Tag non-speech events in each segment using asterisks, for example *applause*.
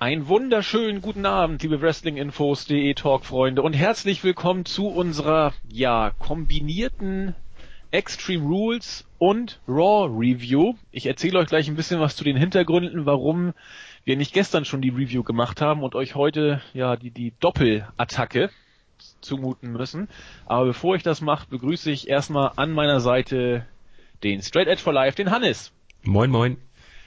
Einen wunderschönen guten Abend, liebe Wrestlinginfos.de Talk-Freunde und herzlich willkommen zu unserer, ja, kombinierten Extreme Rules und Raw Review. Ich erzähle euch gleich ein bisschen was zu den Hintergründen, warum wir nicht gestern schon die Review gemacht haben und euch heute, ja, die, die Doppelattacke zumuten müssen. Aber bevor ich das mache, begrüße ich erstmal an meiner Seite den Straight Edge for Life, den Hannes. Moin, moin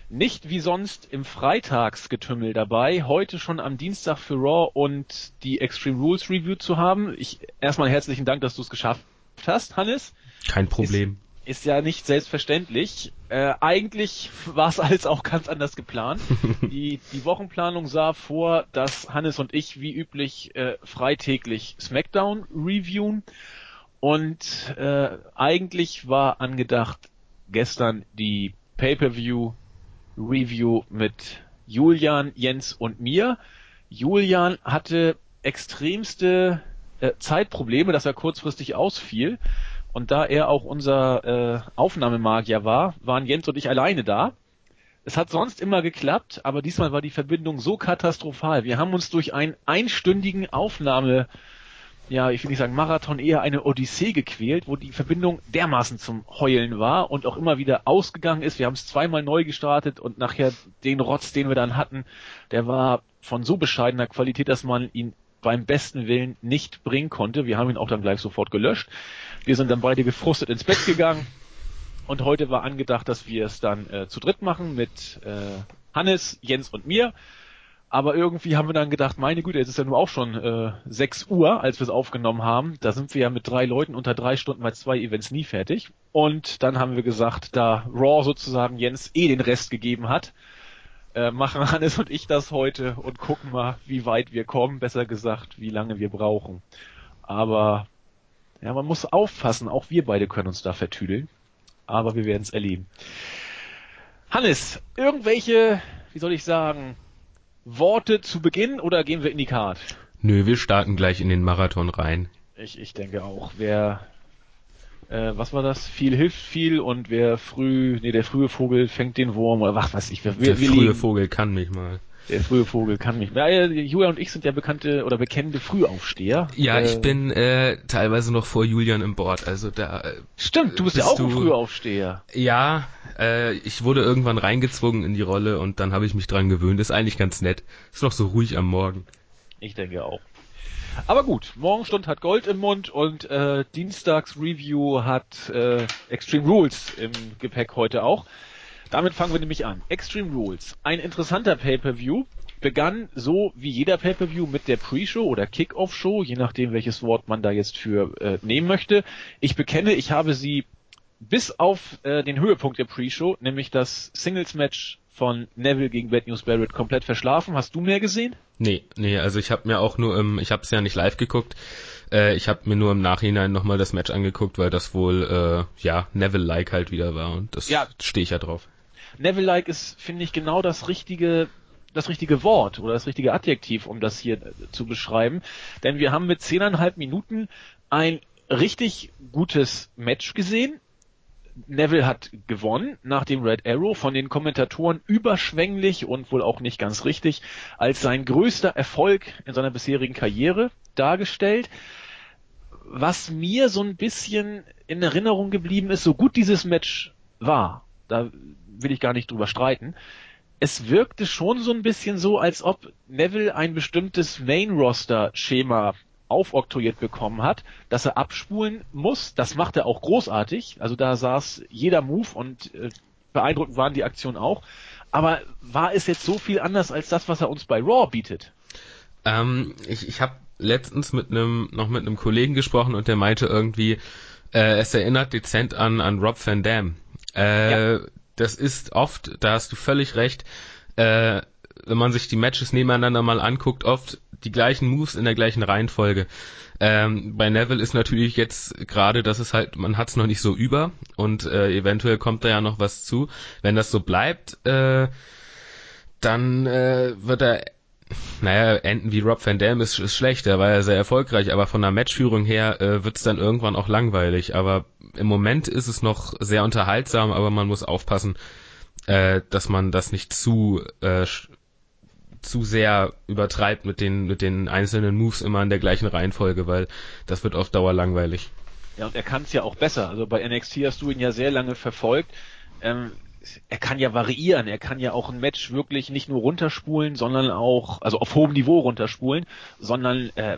nicht wie sonst im Freitagsgetümmel dabei, heute schon am Dienstag für Raw und die Extreme Rules Review zu haben. Ich erstmal herzlichen Dank, dass du es geschafft hast, Hannes. Kein Problem. Ist, ist ja nicht selbstverständlich. Äh, eigentlich war es alles auch ganz anders geplant. *laughs* die, die Wochenplanung sah vor, dass Hannes und ich wie üblich äh, freitäglich SmackDown reviewen. Und äh, eigentlich war angedacht gestern die Pay-per-View Review mit Julian, Jens und mir. Julian hatte extremste äh, Zeitprobleme, dass er kurzfristig ausfiel. Und da er auch unser äh, Aufnahmemagier war, waren Jens und ich alleine da. Es hat sonst immer geklappt, aber diesmal war die Verbindung so katastrophal. Wir haben uns durch einen einstündigen Aufnahme ja, ich will nicht sagen Marathon, eher eine Odyssee gequält, wo die Verbindung dermaßen zum Heulen war und auch immer wieder ausgegangen ist. Wir haben es zweimal neu gestartet und nachher den Rotz, den wir dann hatten, der war von so bescheidener Qualität, dass man ihn beim besten Willen nicht bringen konnte. Wir haben ihn auch dann gleich sofort gelöscht. Wir sind dann beide gefrustet ins Bett gegangen und heute war angedacht, dass wir es dann äh, zu dritt machen mit äh, Hannes, Jens und mir. Aber irgendwie haben wir dann gedacht, meine Güte, jetzt ist ja nur auch schon äh, 6 Uhr, als wir es aufgenommen haben. Da sind wir ja mit drei Leuten unter drei Stunden bei zwei Events nie fertig. Und dann haben wir gesagt, da Raw sozusagen Jens eh den Rest gegeben hat, äh, machen Hannes und ich das heute und gucken mal, wie weit wir kommen, besser gesagt, wie lange wir brauchen. Aber ja, man muss aufpassen, auch wir beide können uns da vertüdeln. Aber wir werden es erleben. Hannes, irgendwelche, wie soll ich sagen, Worte zu Beginn oder gehen wir in die Card? Nö, wir starten gleich in den Marathon rein. Ich, ich denke auch. Wer, äh, was war das? Viel hilft viel und wer früh, nee, der frühe Vogel fängt den Wurm oder was weiß ich. Wir, der wir frühe liegen, Vogel kann mich mal. Der frühe Vogel kann mich. Ja, Julia und ich sind ja bekannte oder bekennende Frühaufsteher. Ja, äh, ich bin äh, teilweise noch vor Julian im Board. Also da. Äh, Stimmt, du bist, bist ja auch du, ein Frühaufsteher. Ja, äh, ich wurde irgendwann reingezwungen in die Rolle und dann habe ich mich dran gewöhnt. Ist eigentlich ganz nett. Ist noch so ruhig am Morgen. Ich denke auch. Aber gut, Morgenstund hat Gold im Mund und äh, Dienstags Review hat äh, Extreme Rules im Gepäck heute auch. Damit fangen wir nämlich an. Extreme Rules. Ein interessanter Pay-per-View begann so wie jeder Pay-per-View mit der Pre-Show oder Kick-Off-Show, je nachdem welches Wort man da jetzt für äh, nehmen möchte. Ich bekenne, ich habe sie bis auf äh, den Höhepunkt der Pre-Show, nämlich das Singles-Match von Neville gegen Bad News Barrett komplett verschlafen. Hast du mehr gesehen? Nee, nee, also ich habe mir auch nur, im, ich habe es ja nicht live geguckt. Äh, ich habe mir nur im Nachhinein nochmal das Match angeguckt, weil das wohl äh, ja Neville-like halt wieder war und das ja. stehe ich ja drauf. Neville-like ist, finde ich, genau das richtige das richtige Wort oder das richtige Adjektiv, um das hier äh, zu beschreiben. Denn wir haben mit zehneinhalb Minuten ein richtig gutes Match gesehen. Neville hat gewonnen nach dem Red Arrow von den Kommentatoren überschwänglich und wohl auch nicht ganz richtig als sein größter Erfolg in seiner bisherigen Karriere dargestellt. Was mir so ein bisschen in Erinnerung geblieben ist, so gut dieses Match war, da will ich gar nicht drüber streiten. Es wirkte schon so ein bisschen so, als ob Neville ein bestimmtes Main-Roster-Schema aufoktroyiert bekommen hat, dass er abspulen muss. Das macht er auch großartig. Also da saß jeder Move und äh, beeindruckend waren die Aktionen auch. Aber war es jetzt so viel anders als das, was er uns bei Raw bietet? Ähm, ich ich habe letztens mit einem noch mit einem Kollegen gesprochen und der meinte irgendwie, äh, es erinnert dezent an an Rob Van Dam. Äh, ja das ist oft, da hast du völlig recht, äh, wenn man sich die Matches nebeneinander mal anguckt, oft die gleichen Moves in der gleichen Reihenfolge. Ähm, bei Neville ist natürlich jetzt gerade, dass es halt, man hat es noch nicht so über und äh, eventuell kommt da ja noch was zu. Wenn das so bleibt, äh, dann äh, wird er naja, enden wie Rob Van Dam ist, ist schlecht, der war ja sehr erfolgreich, aber von der Matchführung her äh, wird es dann irgendwann auch langweilig. Aber im Moment ist es noch sehr unterhaltsam, aber man muss aufpassen, äh, dass man das nicht zu äh, zu sehr übertreibt mit den, mit den einzelnen Moves immer in der gleichen Reihenfolge, weil das wird auf Dauer langweilig. Ja, und er kann es ja auch besser. Also bei NXT hast du ihn ja sehr lange verfolgt. Ähm, er kann ja variieren, er kann ja auch ein Match wirklich nicht nur runterspulen, sondern auch, also auf hohem Niveau runterspulen, sondern äh,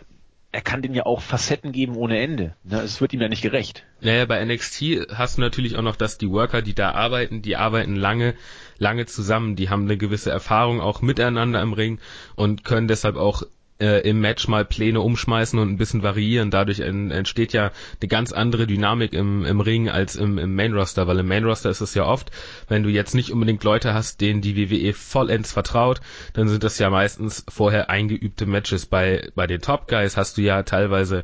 er kann dem ja auch Facetten geben ohne Ende. Ne? Es wird ihm ja nicht gerecht. Naja, bei NXT hast du natürlich auch noch, dass die Worker, die da arbeiten, die arbeiten lange, lange zusammen, die haben eine gewisse Erfahrung auch miteinander im Ring und können deshalb auch äh, im Match mal Pläne umschmeißen und ein bisschen variieren. Dadurch entsteht ja eine ganz andere Dynamik im, im Ring als im, im Main Roster, weil im Main Roster ist es ja oft, wenn du jetzt nicht unbedingt Leute hast, denen die WWE vollends vertraut, dann sind das ja meistens vorher eingeübte Matches. Bei, bei den Top Guys hast du ja teilweise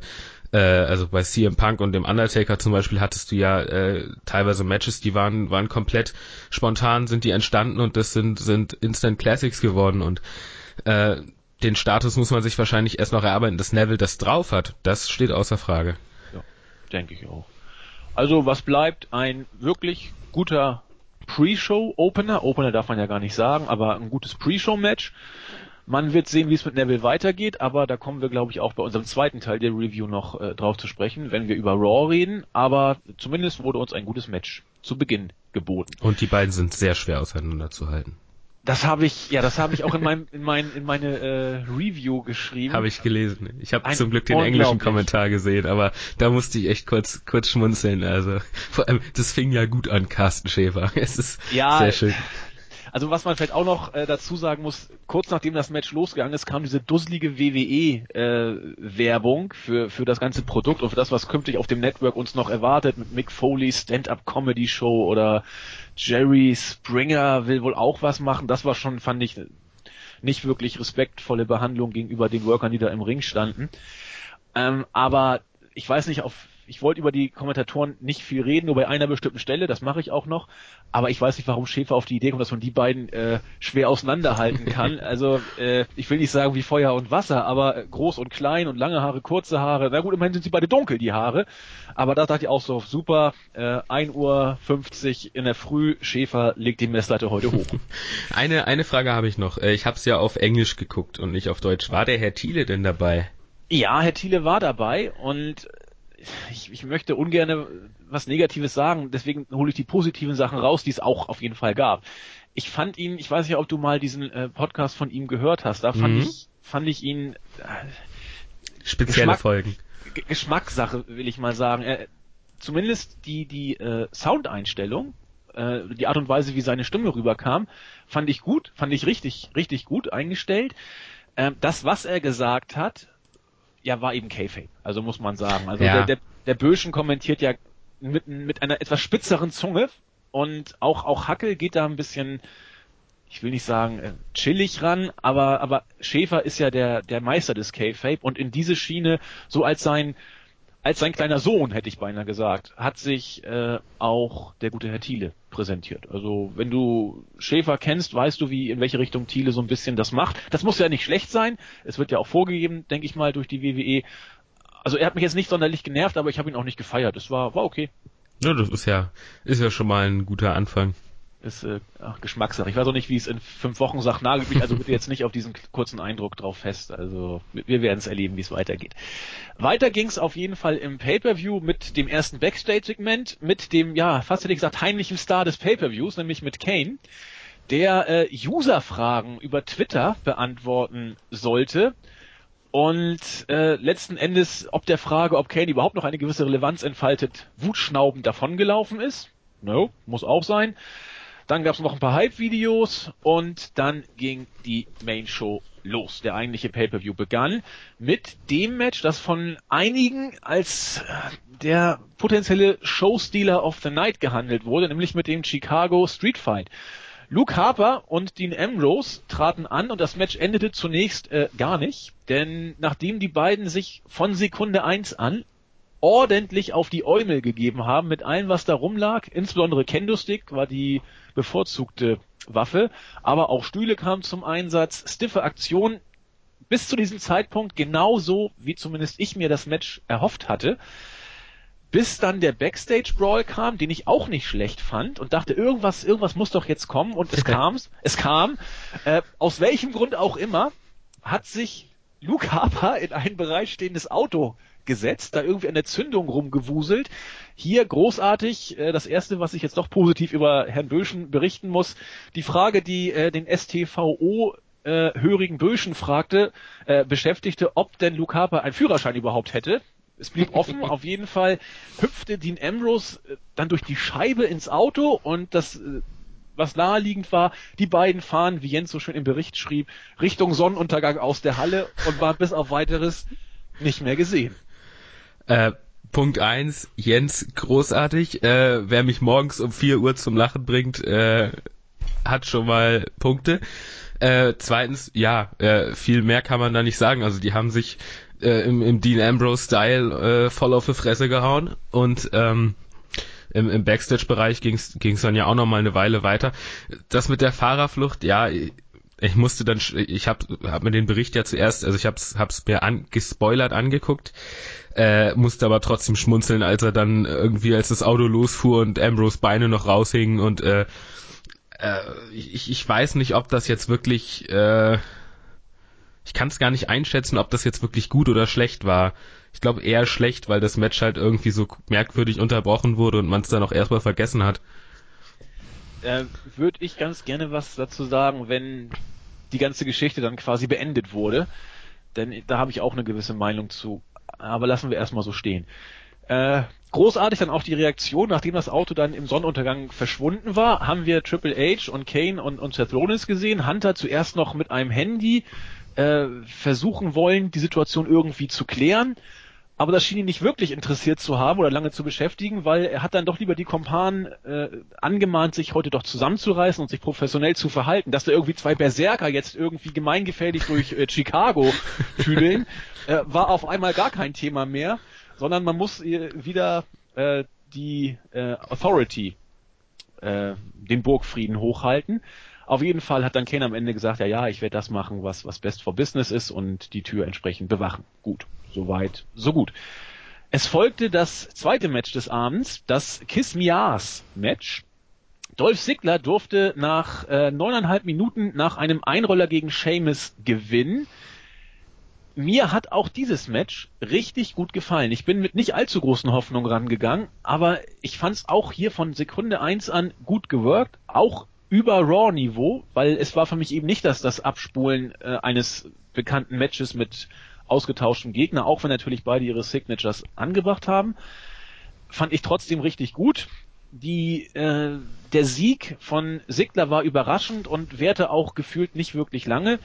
äh, also bei CM Punk und dem Undertaker zum Beispiel hattest du ja äh, teilweise Matches, die waren waren komplett spontan, sind die entstanden und das sind sind Instant Classics geworden und äh, den Status muss man sich wahrscheinlich erst noch erarbeiten, dass Neville das drauf hat. Das steht außer Frage. Ja, denke ich auch. Also was bleibt? Ein wirklich guter Pre-Show-Opener. Opener darf man ja gar nicht sagen, aber ein gutes Pre-Show-Match. Man wird sehen, wie es mit Neville weitergeht, aber da kommen wir, glaube ich, auch bei unserem zweiten Teil der Review noch äh, drauf zu sprechen, wenn wir über Raw reden. Aber zumindest wurde uns ein gutes Match zu Beginn geboten. Und die beiden sind sehr schwer auseinanderzuhalten. Das habe ich, ja, das habe ich auch in, meinem, in, mein, in meine äh, Review geschrieben. Habe ich gelesen. Ich habe zum Glück den englischen Kommentar gesehen, aber da musste ich echt kurz kurz schmunzeln. Also vor allem, das fing ja gut an, Carsten Schäfer. *laughs* Es ist ja, sehr schön. Also was man vielleicht auch noch äh, dazu sagen muss, kurz nachdem das Match losgegangen ist, kam diese dusselige WWE-Werbung äh, für, für das ganze Produkt und für das, was künftig auf dem Network uns noch erwartet, mit Mick Foley Stand-Up-Comedy-Show oder Jerry Springer will wohl auch was machen. Das war schon, fand ich, nicht wirklich respektvolle Behandlung gegenüber den Workern, die da im Ring standen. Ähm, aber ich weiß nicht, auf ich wollte über die Kommentatoren nicht viel reden, nur bei einer bestimmten Stelle, das mache ich auch noch, aber ich weiß nicht, warum Schäfer auf die Idee kommt, dass man die beiden äh, schwer auseinanderhalten kann. *laughs* Also äh, ich will nicht sagen wie Feuer und Wasser, aber groß und klein und lange Haare, kurze Haare, na gut, immerhin sind sie beide dunkel, die Haare, aber da dachte ich auch so, super, äh, 1 Uhr 50 in der Früh, Schäfer legt die Messlatte heute hoch. *laughs* Eine, eine Frage habe ich noch, äh, ich habe es ja auf Englisch geguckt und nicht auf Deutsch. War der Herr Thiele denn dabei? Ja, Herr Thiele war dabei und ich, ich möchte ungern was Negatives sagen, deswegen hole ich die positiven Sachen raus, die es auch auf jeden Fall gab. Ich fand ihn, ich weiß nicht, ob du mal diesen äh, Podcast von ihm gehört hast, da fand mhm. ich, fand ich ihn äh, spezielle Geschmack, Folgen. G Geschmackssache, will ich mal sagen. Er, zumindest die, die äh, Soundeinstellung, äh, die Art und Weise, wie seine Stimme rüberkam, fand ich gut, fand ich richtig, richtig gut eingestellt. Äh, das, was er gesagt hat, ja, war eben K-Fape. Also muss man sagen. Also ja. der, der, der Böschen kommentiert ja mit, mit einer etwas spitzeren Zunge und auch, auch Hackel geht da ein bisschen, ich will nicht sagen, äh, chillig ran, aber, aber Schäfer ist ja der, der Meister des K-Fape und in diese Schiene, so als sein, als sein kleiner Sohn, hätte ich beinahe gesagt, hat sich äh, auch der gute Herr Thiele präsentiert. Also wenn du Schäfer kennst, weißt du, wie in welche Richtung Thiele so ein bisschen das macht. Das muss ja nicht schlecht sein. Es wird ja auch vorgegeben, denke ich mal, durch die WWE. Also er hat mich jetzt nicht sonderlich genervt, aber ich habe ihn auch nicht gefeiert. Es war, war okay. Ja, das ist ja, ist ja schon mal ein guter Anfang ist äh, ach, Geschmackssache. Ich weiß auch nicht, wie es in fünf Wochen sagt. Nagelt mich also bitte jetzt nicht auf diesen kurzen Eindruck drauf fest. Also wir werden es erleben, wie es weitergeht. Weiter ging es auf jeden Fall im Pay-per-View mit dem ersten Backstage-Segment, mit dem ja fast hätte ich gesagt heimlichen Star des Pay-per-Views, nämlich mit Kane, der äh, User-Fragen über Twitter beantworten sollte. Und äh, letzten Endes, ob der Frage, ob Kane überhaupt noch eine gewisse Relevanz entfaltet, wutschnaubend davongelaufen ist. No, muss auch sein. Dann gab es noch ein paar Hype-Videos und dann ging die Main Show los. Der eigentliche Pay-per-View begann mit dem Match, das von einigen als äh, der potenzielle Showstealer of the Night gehandelt wurde, nämlich mit dem Chicago Street Fight. Luke Harper und Dean Ambrose traten an und das Match endete zunächst äh, gar nicht, denn nachdem die beiden sich von Sekunde eins an ordentlich auf die Eumel gegeben haben mit allem, was da rumlag. Insbesondere Kendo-Stick war die bevorzugte Waffe, aber auch Stühle kamen zum Einsatz, stiffe Aktion. Bis zu diesem Zeitpunkt genauso, wie zumindest ich mir das Match erhofft hatte. bis dann der Backstage Brawl kam, den ich auch nicht schlecht fand und dachte, irgendwas, irgendwas muss doch jetzt kommen und es *laughs* kam, es kam. Äh, aus welchem Grund auch immer hat sich Luke Harper in ein bereitstehendes Auto gesetzt, da irgendwie an der Zündung rumgewuselt. Hier großartig, äh, das erste, was ich jetzt doch positiv über Herrn Böschen berichten muss, die Frage, die äh, den STVO äh, hörigen Böschen fragte, äh, beschäftigte, ob denn Luke Harper einen Führerschein überhaupt hätte. Es blieb offen, *laughs* auf jeden Fall hüpfte Dean Ambrose äh, dann durch die Scheibe ins Auto und das äh, was naheliegend war, die beiden fahren, wie Jens so schön im Bericht schrieb, Richtung Sonnenuntergang aus der Halle und war bis auf weiteres nicht mehr gesehen. Äh, Punkt eins, Jens, großartig. Äh, wer mich morgens um 4 Uhr zum Lachen bringt, äh, hat schon mal Punkte. Äh, zweitens, ja, äh, viel mehr kann man da nicht sagen. Also die haben sich äh, im, im Dean Ambrose-Style äh, voll auf die Fresse gehauen und ähm, im, im Backstage-Bereich ging es dann ja auch noch mal eine Weile weiter. Das mit der Fahrerflucht, ja, ich musste dann, ich habe hab mir den Bericht ja zuerst, also ich hab's, hab's mir an, gespoilert angeguckt, äh, musste aber trotzdem schmunzeln, als er dann irgendwie, als das Auto losfuhr und Ambrose Beine noch raushingen und äh, äh, ich, ich weiß nicht, ob das jetzt wirklich, äh, ich kann es gar nicht einschätzen, ob das jetzt wirklich gut oder schlecht war ich glaube eher schlecht, weil das Match halt irgendwie so merkwürdig unterbrochen wurde und man es dann auch erstmal vergessen hat. Äh, Würde ich ganz gerne was dazu sagen, wenn die ganze Geschichte dann quasi beendet wurde. Denn da habe ich auch eine gewisse Meinung zu. Aber lassen wir erstmal so stehen. Äh, großartig dann auch die Reaktion, nachdem das Auto dann im Sonnenuntergang verschwunden war, haben wir Triple H und Kane und, und Seth Rollins gesehen. Hunter zuerst noch mit einem Handy äh, versuchen wollen, die Situation irgendwie zu klären aber das schien ihn nicht wirklich interessiert zu haben oder lange zu beschäftigen, weil er hat dann doch lieber die Kompanen äh, angemahnt, sich heute doch zusammenzureißen und sich professionell zu verhalten. Dass da irgendwie zwei Berserker jetzt irgendwie gemeingefährlich durch äh, Chicago *laughs* tüdeln, äh, war auf einmal gar kein Thema mehr, sondern man muss äh, wieder äh, die äh, Authority, äh, den Burgfrieden hochhalten. Auf jeden Fall hat dann Kane am Ende gesagt, ja, ja, ich werde das machen, was, was best for business ist und die Tür entsprechend bewachen. Gut. Soweit, so gut. Es folgte das zweite Match des Abends, das Kiss Me Ass Match. Dolph Ziggler durfte nach äh, neuneinhalb Minuten nach einem Einroller gegen Sheamus gewinnen. Mir hat auch dieses Match richtig gut gefallen. Ich bin mit nicht allzu großen Hoffnungen rangegangen, aber ich fand es auch hier von Sekunde eins an gut gewirkt, auch über Raw-Niveau, weil es war für mich eben nicht das, das Abspulen äh, eines bekannten Matches mit ausgetauschten Gegner, auch wenn natürlich beide ihre Signatures angebracht haben. Fand ich trotzdem richtig gut. Die, äh, der Sieg von Sigler war überraschend und währte auch gefühlt nicht wirklich lange,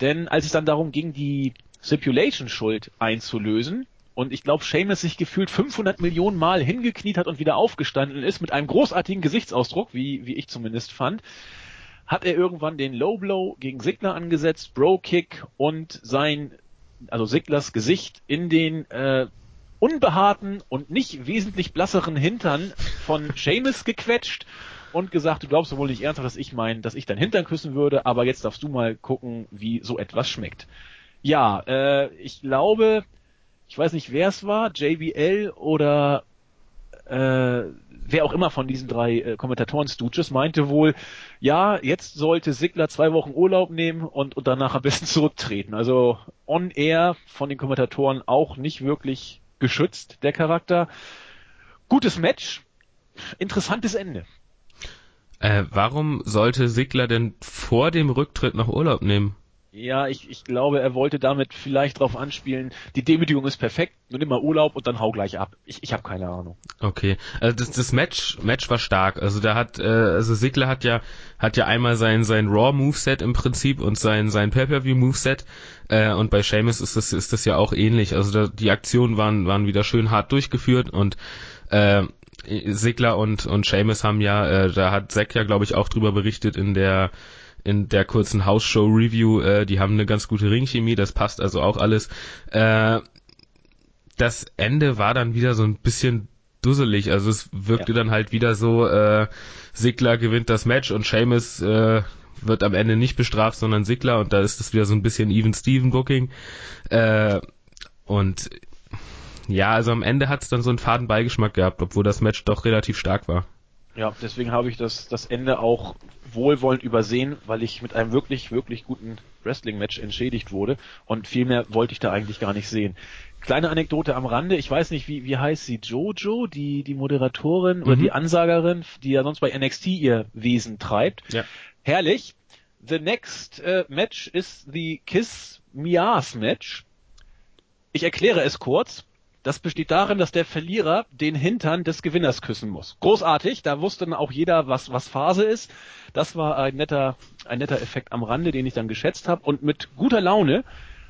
denn als es dann darum ging, die Stipulation-Schuld einzulösen, und ich glaube, Seamus sich gefühlt 500 Millionen Mal hingekniet hat und wieder aufgestanden ist mit einem großartigen Gesichtsausdruck, wie, wie ich zumindest fand, hat er irgendwann den Low Blow gegen Sigler angesetzt, Bro Kick und sein also Siglers Gesicht in den äh, unbehaarten und nicht wesentlich blasseren Hintern von *laughs* Seamus gequetscht und gesagt, du glaubst wohl nicht ernsthaft, dass ich mein, dass ich dein Hintern küssen würde, aber jetzt darfst du mal gucken, wie so etwas schmeckt. Ja, äh, ich glaube, ich weiß nicht, wer es war, JBL oder äh, wer auch immer von diesen drei äh, Kommentatoren-Stooges meinte wohl, ja, jetzt sollte Sigler zwei Wochen Urlaub nehmen und, und danach am besten zurücktreten. Also on air von den Kommentatoren auch nicht wirklich geschützt, der Charakter. Gutes Match, interessantes Ende. Äh, warum sollte Sigler denn vor dem Rücktritt noch Urlaub nehmen? Ja, ich, ich glaube, er wollte damit vielleicht darauf anspielen, die Demütigung ist perfekt, nur nimm mal Urlaub und dann hau gleich ab. Ich, ich habe keine Ahnung. Okay, also das, das Match Match war stark. Also da hat äh, also Sigler hat ja hat ja einmal sein sein Raw Moveset im Prinzip und sein sein Pay-per-View Moveset äh, und bei Sheamus ist das ist das ja auch ähnlich. Also da, die Aktionen waren waren wieder schön hart durchgeführt und äh, Sigler und und Sheamus haben ja äh, da hat Zack ja glaube ich auch drüber berichtet in der in der kurzen House-Show-Review, äh, die haben eine ganz gute Ringchemie, das passt also auch alles. Äh, das Ende war dann wieder so ein bisschen dusselig, also es wirkte ja. dann halt wieder so, äh, Sigler gewinnt das Match und Seamus äh, wird am Ende nicht bestraft, sondern Sigler und da ist es wieder so ein bisschen Even-Steven-Booking. Äh, und ja, also am Ende hat es dann so einen faden Beigeschmack gehabt, obwohl das Match doch relativ stark war. Ja, deswegen habe ich das, das Ende auch wohlwollend übersehen, weil ich mit einem wirklich, wirklich guten Wrestling-Match entschädigt wurde und viel mehr wollte ich da eigentlich gar nicht sehen. Kleine Anekdote am Rande, ich weiß nicht, wie, wie heißt sie, Jojo, die, die Moderatorin oder mhm. die Ansagerin, die ja sonst bei NXT ihr Wesen treibt. Ja. Herrlich. The next uh, match is the Kiss Mias Match. Ich erkläre es kurz. Das besteht darin, dass der Verlierer den Hintern des Gewinners küssen muss. Großartig, da wusste dann auch jeder, was, was Phase ist. Das war ein netter, ein netter Effekt am Rande, den ich dann geschätzt habe. Und mit guter Laune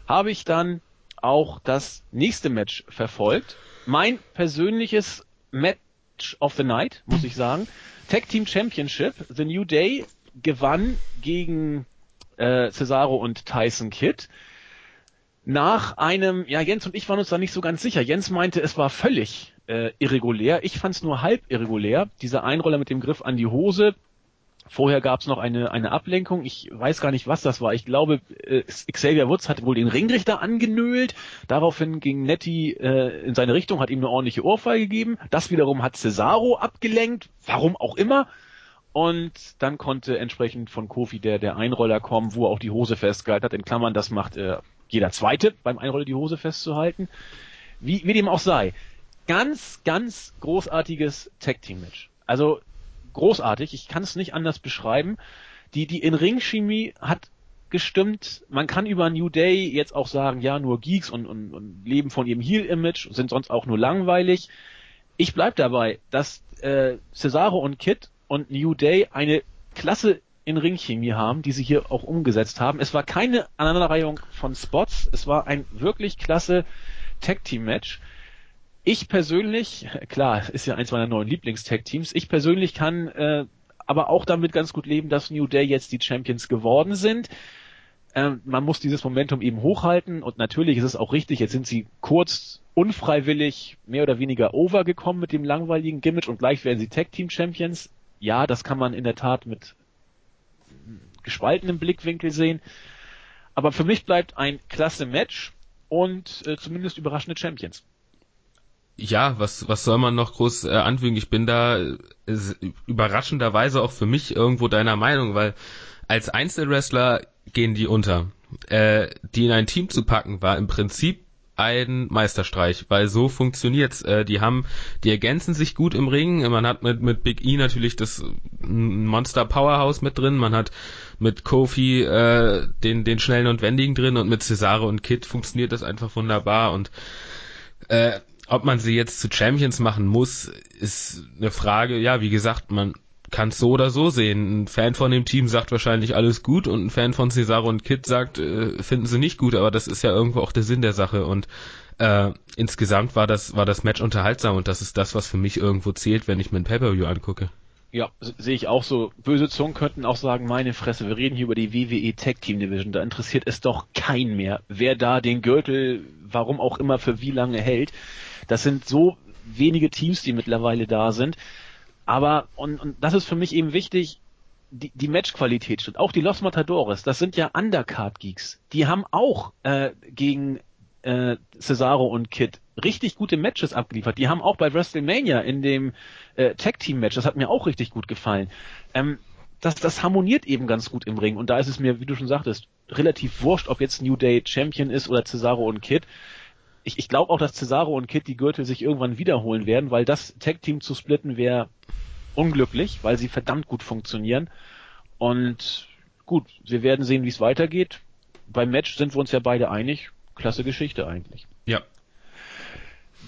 habe ich dann auch das nächste Match verfolgt. Mein persönliches Match of the Night, muss ich sagen. Tag Team Championship, The New Day gewann gegen äh, Cesaro und Tyson Kidd nach einem, ja, Jens und ich waren uns da nicht so ganz sicher. Jens meinte, es war völlig äh, irregulär. Ich fand es nur halb irregulär. Dieser Einroller mit dem Griff an die Hose. Vorher gab es noch eine, eine Ablenkung. Ich weiß gar nicht, was das war. Ich glaube, äh, Xavier Woods hat wohl den Ringrichter angenölt. Daraufhin ging Nettie äh, in seine Richtung, hat ihm eine ordentliche Ohrfeige gegeben. Das wiederum hat Cesaro abgelenkt. Warum auch immer. Und dann konnte entsprechend von Kofi der, der Einroller kommen, wo er auch die Hose festgehalten hat. In Klammern, das macht äh, jeder Zweite beim Einroller die Hose festzuhalten. Wie, wie dem auch sei. Ganz, ganz großartiges Tag-Team-Match. Also großartig, ich kann es nicht anders beschreiben. Die, die In-Ring-Chemie hat gestimmt. Man kann über New Day jetzt auch sagen, ja, nur Geeks und, und, und leben von ihrem Heel-Image, sind sonst auch nur langweilig. Ich bleib dabei, dass äh, Cesaro und Kid und New Day eine klasse in Ringchemie haben, die sie hier auch umgesetzt haben. Es war keine Aneinanderreihung von Spots, es war ein wirklich klasse Tag-Team-Match. Ich persönlich, klar, ist ja eins meiner neuen Lieblings-Tag-Teams, ich persönlich kann äh, aber auch damit ganz gut leben, dass New Day jetzt die Champions geworden sind. Ähm, man muss dieses Momentum eben hochhalten und natürlich ist es auch richtig, jetzt sind sie kurz unfreiwillig mehr oder weniger overgekommen mit dem langweiligen Gimmick und gleich werden sie Tag Team Champions. Ja, das kann man in der Tat mit gespaltenem Blickwinkel sehen. Aber für mich bleibt ein klasse Match und äh, zumindest überraschende Champions. Ja, was, was soll man noch groß äh, anfügen? Ich bin da äh, überraschenderweise auch für mich irgendwo deiner Meinung, weil als Einzelwrestler gehen die unter. Äh, die in ein Team zu packen, war im Prinzip ein Meisterstreich, weil so funktioniert's. Äh, die haben, die ergänzen sich gut im Ring. Man hat mit mit Big E natürlich das Monster Powerhouse mit drin. Man hat mit Kofi äh, den den schnellen und wendigen drin und mit Cesaro und Kid funktioniert das einfach wunderbar und äh, ob man sie jetzt zu Champions machen muss, ist eine Frage. Ja, wie gesagt, man kann es so oder so sehen. Ein Fan von dem Team sagt wahrscheinlich alles gut und ein Fan von Cesaro und Kid sagt, äh, finden sie nicht gut, aber das ist ja irgendwo auch der Sinn der Sache und äh, insgesamt war das, war das Match unterhaltsam und das ist das, was für mich irgendwo zählt, wenn ich mir ein Pay-Per-View angucke. Ja, sehe ich auch so. Böse Zungen könnten auch sagen, meine Fresse, wir reden hier über die WWE Tag Team Division, da interessiert es doch kein mehr, wer da den Gürtel, warum auch immer, für wie lange hält. Das sind so wenige Teams, die mittlerweile da sind. Aber, und, und das ist für mich eben wichtig, die, die Matchqualität stimmt. Auch die Los Matadores, das sind ja Undercard-Geeks. Die haben auch äh, gegen äh, Cesaro und Kid richtig gute Matches abgeliefert. Die haben auch bei WrestleMania in dem äh, Tag Team Match, das hat mir auch richtig gut gefallen. Ähm, das, das harmoniert eben ganz gut im Ring und da ist es mir, wie du schon sagtest, relativ wurscht, ob jetzt New Day Champion ist oder Cesaro und Kid. Ich, ich glaube auch, dass Cesaro und Kid die Gürtel sich irgendwann wiederholen werden, weil das Tag Team zu splitten wäre unglücklich, weil sie verdammt gut funktionieren. Und gut, wir werden sehen, wie es weitergeht. Beim Match sind wir uns ja beide einig. Klasse Geschichte eigentlich. Ja.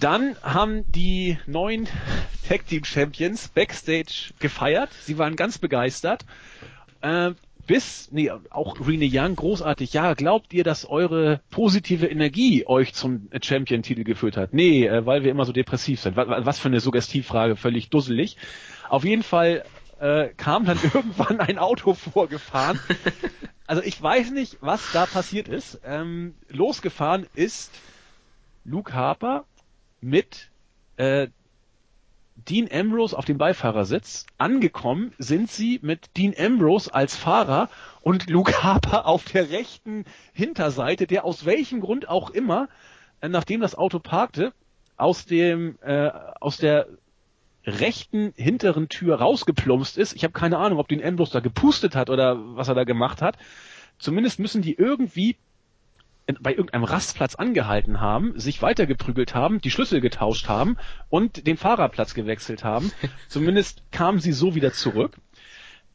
Dann haben die neuen *laughs* Tag Team Champions Backstage gefeiert. Sie waren ganz begeistert. Äh, bis, nee, auch Rene Young, großartig. Ja, glaubt ihr, dass eure positive Energie euch zum Champion-Titel geführt hat? Nee, äh, weil wir immer so depressiv sind. Was, für eine Suggestivfrage, völlig dusselig. Auf jeden Fall äh, kam dann *laughs* irgendwann ein Auto vorgefahren. Also ich weiß nicht, was da passiert ist. Ähm, losgefahren ist Luke Harper mit äh, Dean Ambrose auf dem Beifahrersitz. Angekommen sind sie mit Dean Ambrose als Fahrer und Luke Harper auf der rechten Hinterseite, der aus welchem Grund auch immer, äh, nachdem das Auto parkte, aus dem äh, aus der rechten hinteren Tür rausgeplumpst ist. Ich habe keine Ahnung, ob den Ambrose da gepustet hat oder was er da gemacht hat. Zumindest müssen die irgendwie bei irgendeinem Rastplatz angehalten haben, sich weitergeprügelt haben, die Schlüssel getauscht haben und den Fahrerplatz gewechselt haben. *laughs* Zumindest kamen sie so wieder zurück.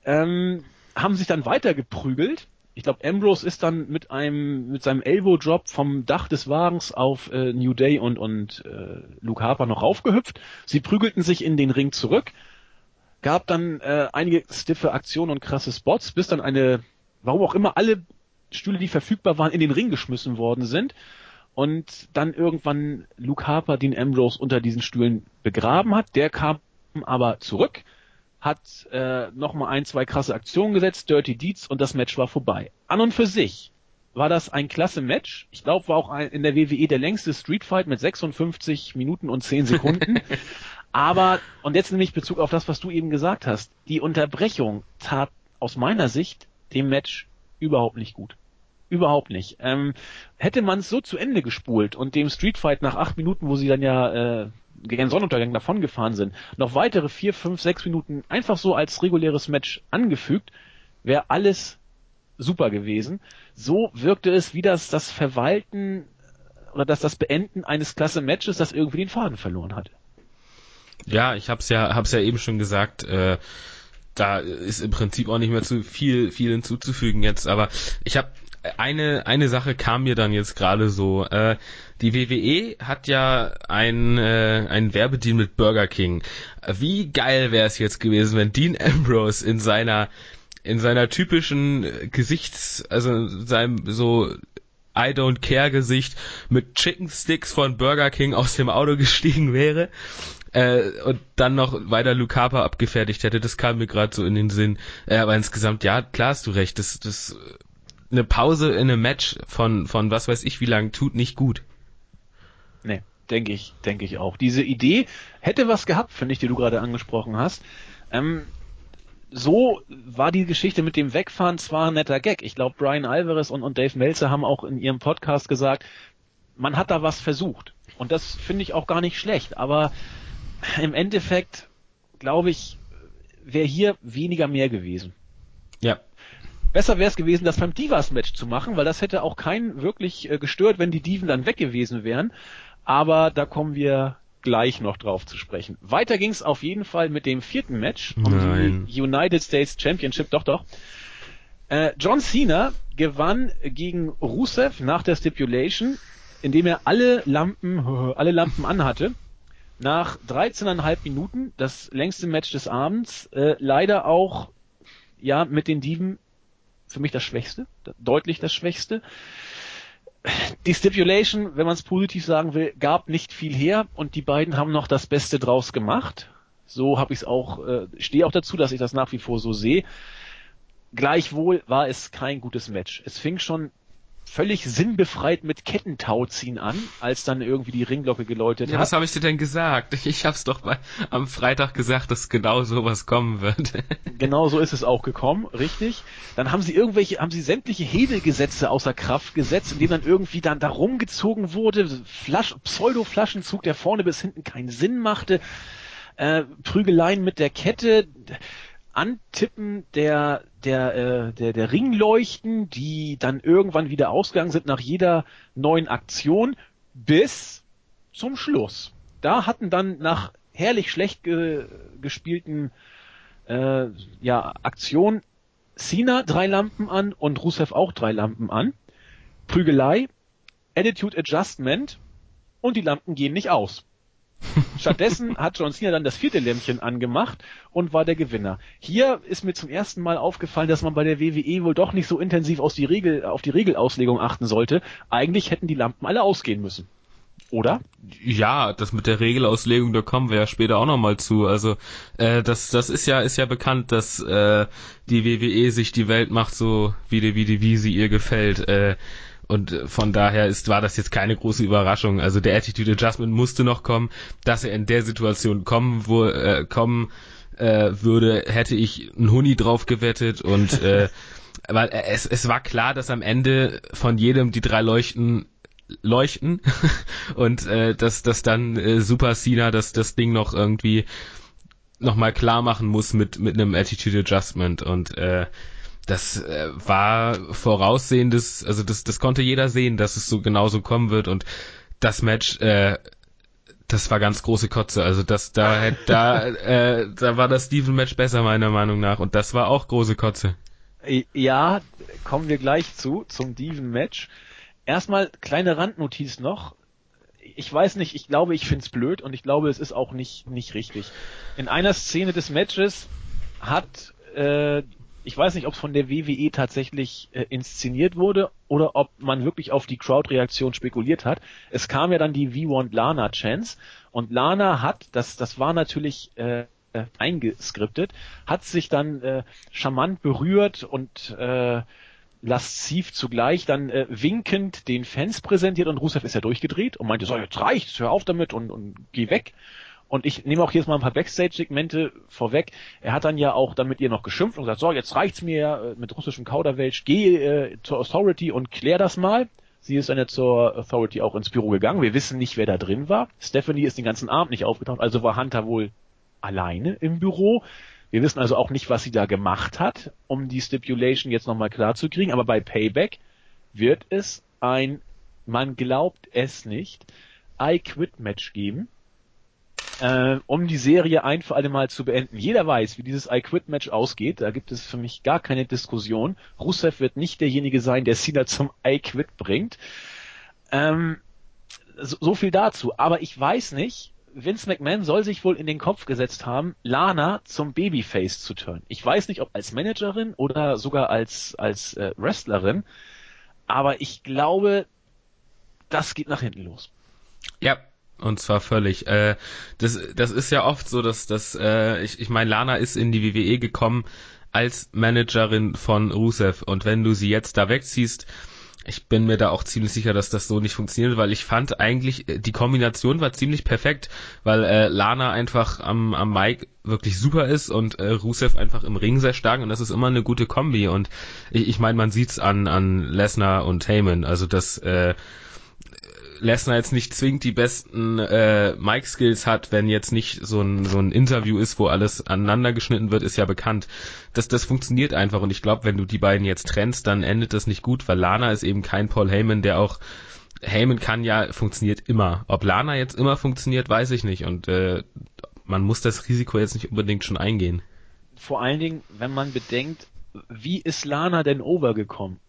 Ähm, haben sich dann weitergeprügelt ich glaube, Ambrose ist dann mit einem mit seinem Elbow Drop vom Dach des Wagens auf äh, New Day und und äh, Luke Harper noch raufgehüpft. Sie prügelten sich in den Ring zurück, gab dann äh, einige stiffe Aktionen und krasse Spots, bis dann eine, warum auch immer, alle Stühle, die verfügbar waren, in den Ring geschmissen worden sind und dann irgendwann Luke Harper den Ambrose unter diesen Stühlen begraben hat. Der kam aber zurück hat äh, nochmal ein, zwei krasse Aktionen gesetzt, Dirty Deeds und das Match war vorbei. An und für sich war das ein klasse Match. Ich glaube, war auch ein, in der WWE der längste Street Fight mit 56 Minuten und 10 Sekunden. *laughs* Aber, und jetzt nehme ich Bezug auf das, was du eben gesagt hast, die Unterbrechung tat aus meiner Sicht dem Match überhaupt nicht gut. Überhaupt nicht. Ähm, hätte man es so zu Ende gespult und dem Street Fight nach acht Minuten, wo sie dann ja äh, gegen Sonnenuntergang davongefahren sind, noch weitere vier, fünf, sechs Minuten einfach so als reguläres Match angefügt, wäre alles super gewesen. So wirkte es wie das, das Verwalten oder dass das Beenden eines klasse Matches, das irgendwie den Faden verloren hat. Ja, ich hab's ja, hab's ja eben schon gesagt, äh, da ist im Prinzip auch nicht mehr zu viel, viel hinzuzufügen jetzt, aber ich habe eine, eine Sache kam mir dann jetzt gerade so. Äh, die WWE hat ja ein, äh, ein Werbedeal mit Burger King. Wie geil wäre es jetzt gewesen, wenn Dean Ambrose in seiner in seiner typischen Gesichts, also seinem so I don't care Gesicht mit Chicken Sticks von Burger King aus dem Auto *laughs* gestiegen wäre äh, und dann noch weiter Lucapa abgefertigt hätte. Das kam mir gerade so in den Sinn. Äh, aber insgesamt, ja, klar hast du recht. Das, das eine Pause in einem Match von, von was weiß ich wie lang tut nicht gut. Nee, denke ich, denke ich auch. Diese Idee hätte was gehabt, finde ich, die du gerade angesprochen hast. Ähm, so war die Geschichte mit dem Wegfahren zwar ein netter Gag. Ich glaube, Brian Alvarez und, und Dave Meltzer haben auch in ihrem Podcast gesagt, man hat da was versucht. Und das finde ich auch gar nicht schlecht. Aber im Endeffekt, glaube ich, wäre hier weniger mehr gewesen. Ja, Besser wäre es gewesen, das beim Divas-Match zu machen, weil das hätte auch keinen wirklich äh, gestört, wenn die Diven dann weg gewesen wären. Aber da kommen wir gleich noch drauf zu sprechen. Weiter ging es auf jeden Fall mit dem vierten Match um Nein. die United States Championship. Doch, doch. Äh, John Cena gewann gegen Rusev nach der Stipulation, indem er alle Lampen, *laughs* alle Lampen anhatte. Nach 13,5 Minuten, das längste Match des Abends, äh, leider auch ja mit den Diven für mich das Schwächste, deutlich das Schwächste. Die Stipulation, wenn man es positiv sagen will, gab nicht viel her und die beiden haben noch das Beste draus gemacht. So habe ich es auch, äh, stehe auch dazu, dass ich das nach wie vor so sehe. Gleichwohl war es kein gutes Match. Es fing schon völlig sinnbefreit mit Kettentauziehen an, als dann irgendwie die Ringglocke geläutet ja, hat. Was habe ich dir denn gesagt? Ich hab's doch mal am Freitag gesagt, dass genau sowas kommen wird. *laughs* genau so ist es auch gekommen, richtig. Dann haben sie irgendwelche, haben sie sämtliche Hebelgesetze außer Kraft gesetzt, indem dann irgendwie dann da rumgezogen wurde, Flasch, Pseudo-Flaschenzug, der vorne bis hinten keinen Sinn machte, äh, Prügeleien mit der Kette, Antippen der der äh, der der Ringleuchten, die dann irgendwann wieder ausgegangen sind nach jeder neuen Aktion bis zum Schluss. Da hatten dann nach herrlich schlecht ge gespielten äh, ja Aktion Cena drei Lampen an und Rusev auch drei Lampen an. Prügelei, Attitude Adjustment und die Lampen gehen nicht aus. Stattdessen hat John Cena dann das vierte Lämpchen angemacht und war der Gewinner. Hier ist mir zum ersten Mal aufgefallen, dass man bei der WWE wohl doch nicht so intensiv aus die Regel, auf die Regelauslegung achten sollte. Eigentlich hätten die Lampen alle ausgehen müssen. Oder? Ja, das mit der Regelauslegung, da kommen wir ja später auch nochmal zu. Also äh, das, das ist ja, ist ja bekannt, dass äh, die WWE sich die Welt macht so, wie die, wie die, wie sie ihr gefällt. Äh, und von daher ist, war das jetzt keine große Überraschung. Also der Attitude Adjustment musste noch kommen. Dass er in der Situation kommen, wo, äh, kommen äh, würde, hätte ich einen Huni drauf gewettet und äh, *laughs* weil es, es war klar, dass am Ende von jedem die drei Leuchten leuchten *laughs* und äh, dass, dass dann äh, Super Cena das, das Ding noch irgendwie nochmal klar machen muss mit, mit einem Attitude Adjustment und äh, das äh, war voraussehendes, also das, das konnte jeder sehen, dass es so genauso kommen wird und das Match, äh, das war ganz große Kotze. Also das, da, da, *laughs* äh, da war das Steven Match besser meiner Meinung nach und das war auch große Kotze. Ja, kommen wir gleich zu, zum Steven Match. Erstmal kleine Randnotiz noch. Ich weiß nicht, ich glaube, ich find's blöd und ich glaube, es ist auch nicht, nicht richtig. In einer Szene des Matches hat äh, ich weiß nicht, ob es von der WWE tatsächlich äh, inszeniert wurde oder ob man wirklich auf die Crowd-Reaktion spekuliert hat. Es kam ja dann die We Want Lana Chance und Lana hat, das, das war natürlich äh, äh, eingeskriptet, hat sich dann äh, charmant berührt und äh, lasziv zugleich dann äh, winkend den Fans präsentiert und Rusev ist ja durchgedreht und meinte, so jetzt reicht's, hör auf damit und, und geh weg. Und ich nehme auch jetzt mal ein paar Backstage-Segmente vorweg. Er hat dann ja auch dann mit ihr noch geschimpft und gesagt, so, jetzt reicht's mir äh, mit russischem Kauderwelsch, geh äh, zur Authority und klär das mal. Sie ist dann ja zur Authority auch ins Büro gegangen. Wir wissen nicht, wer da drin war. Stephanie ist den ganzen Abend nicht aufgetaucht, also war Hunter wohl alleine im Büro. Wir wissen also auch nicht, was sie da gemacht hat, um die Stipulation jetzt nochmal klar zu kriegen. Aber bei Payback wird es ein, man glaubt es nicht, I Quit Match geben äh, um die Serie ein für alle Mal zu beenden. Jeder weiß, wie dieses I Quit Match ausgeht. Da gibt es für mich gar keine Diskussion. Rusev wird nicht derjenige sein, der Cena zum I Quit bringt. Ähm, so, so viel dazu. Aber ich weiß nicht, Vince McMahon soll sich wohl in den Kopf gesetzt haben, Lana zum Babyface zu turnen. Ich weiß nicht, ob als Managerin oder sogar als, als äh, Wrestlerin, aber ich glaube, das geht nach hinten los. Ja, und zwar völlig. Äh, das, das ist ja oft so, dass, dass äh, ich, ich meine, Lana ist in die WWE gekommen als Managerin von Rusev. Und wenn du sie jetzt da wegziehst, ich bin mir da auch ziemlich sicher, dass das so nicht funktioniert, weil ich fand eigentlich, äh, die Kombination war ziemlich perfekt, weil äh, Lana einfach am, am Mic wirklich super ist und äh, Rusev einfach im Ring sehr stark und das ist immer eine gute Kombi und ich, ich meine, man sieht's an, an Lesnar und Heyman, also das äh, Lesnar jetzt nicht zwingend die besten äh, Mic-Skills hat, wenn jetzt nicht so ein, so ein Interview ist, wo alles aneinander geschnitten wird, ist ja bekannt. Das, das funktioniert einfach und ich glaube, wenn du die beiden jetzt trennst, dann endet das nicht gut, weil Lana ist eben kein Paul Heyman, der auch Heyman kann ja, funktioniert immer. Ob Lana jetzt immer funktioniert, weiß ich nicht und äh, man muss das Risiko jetzt nicht unbedingt schon eingehen. Vor allen Dingen, wenn man bedenkt, wie ist Lana denn overgekommen?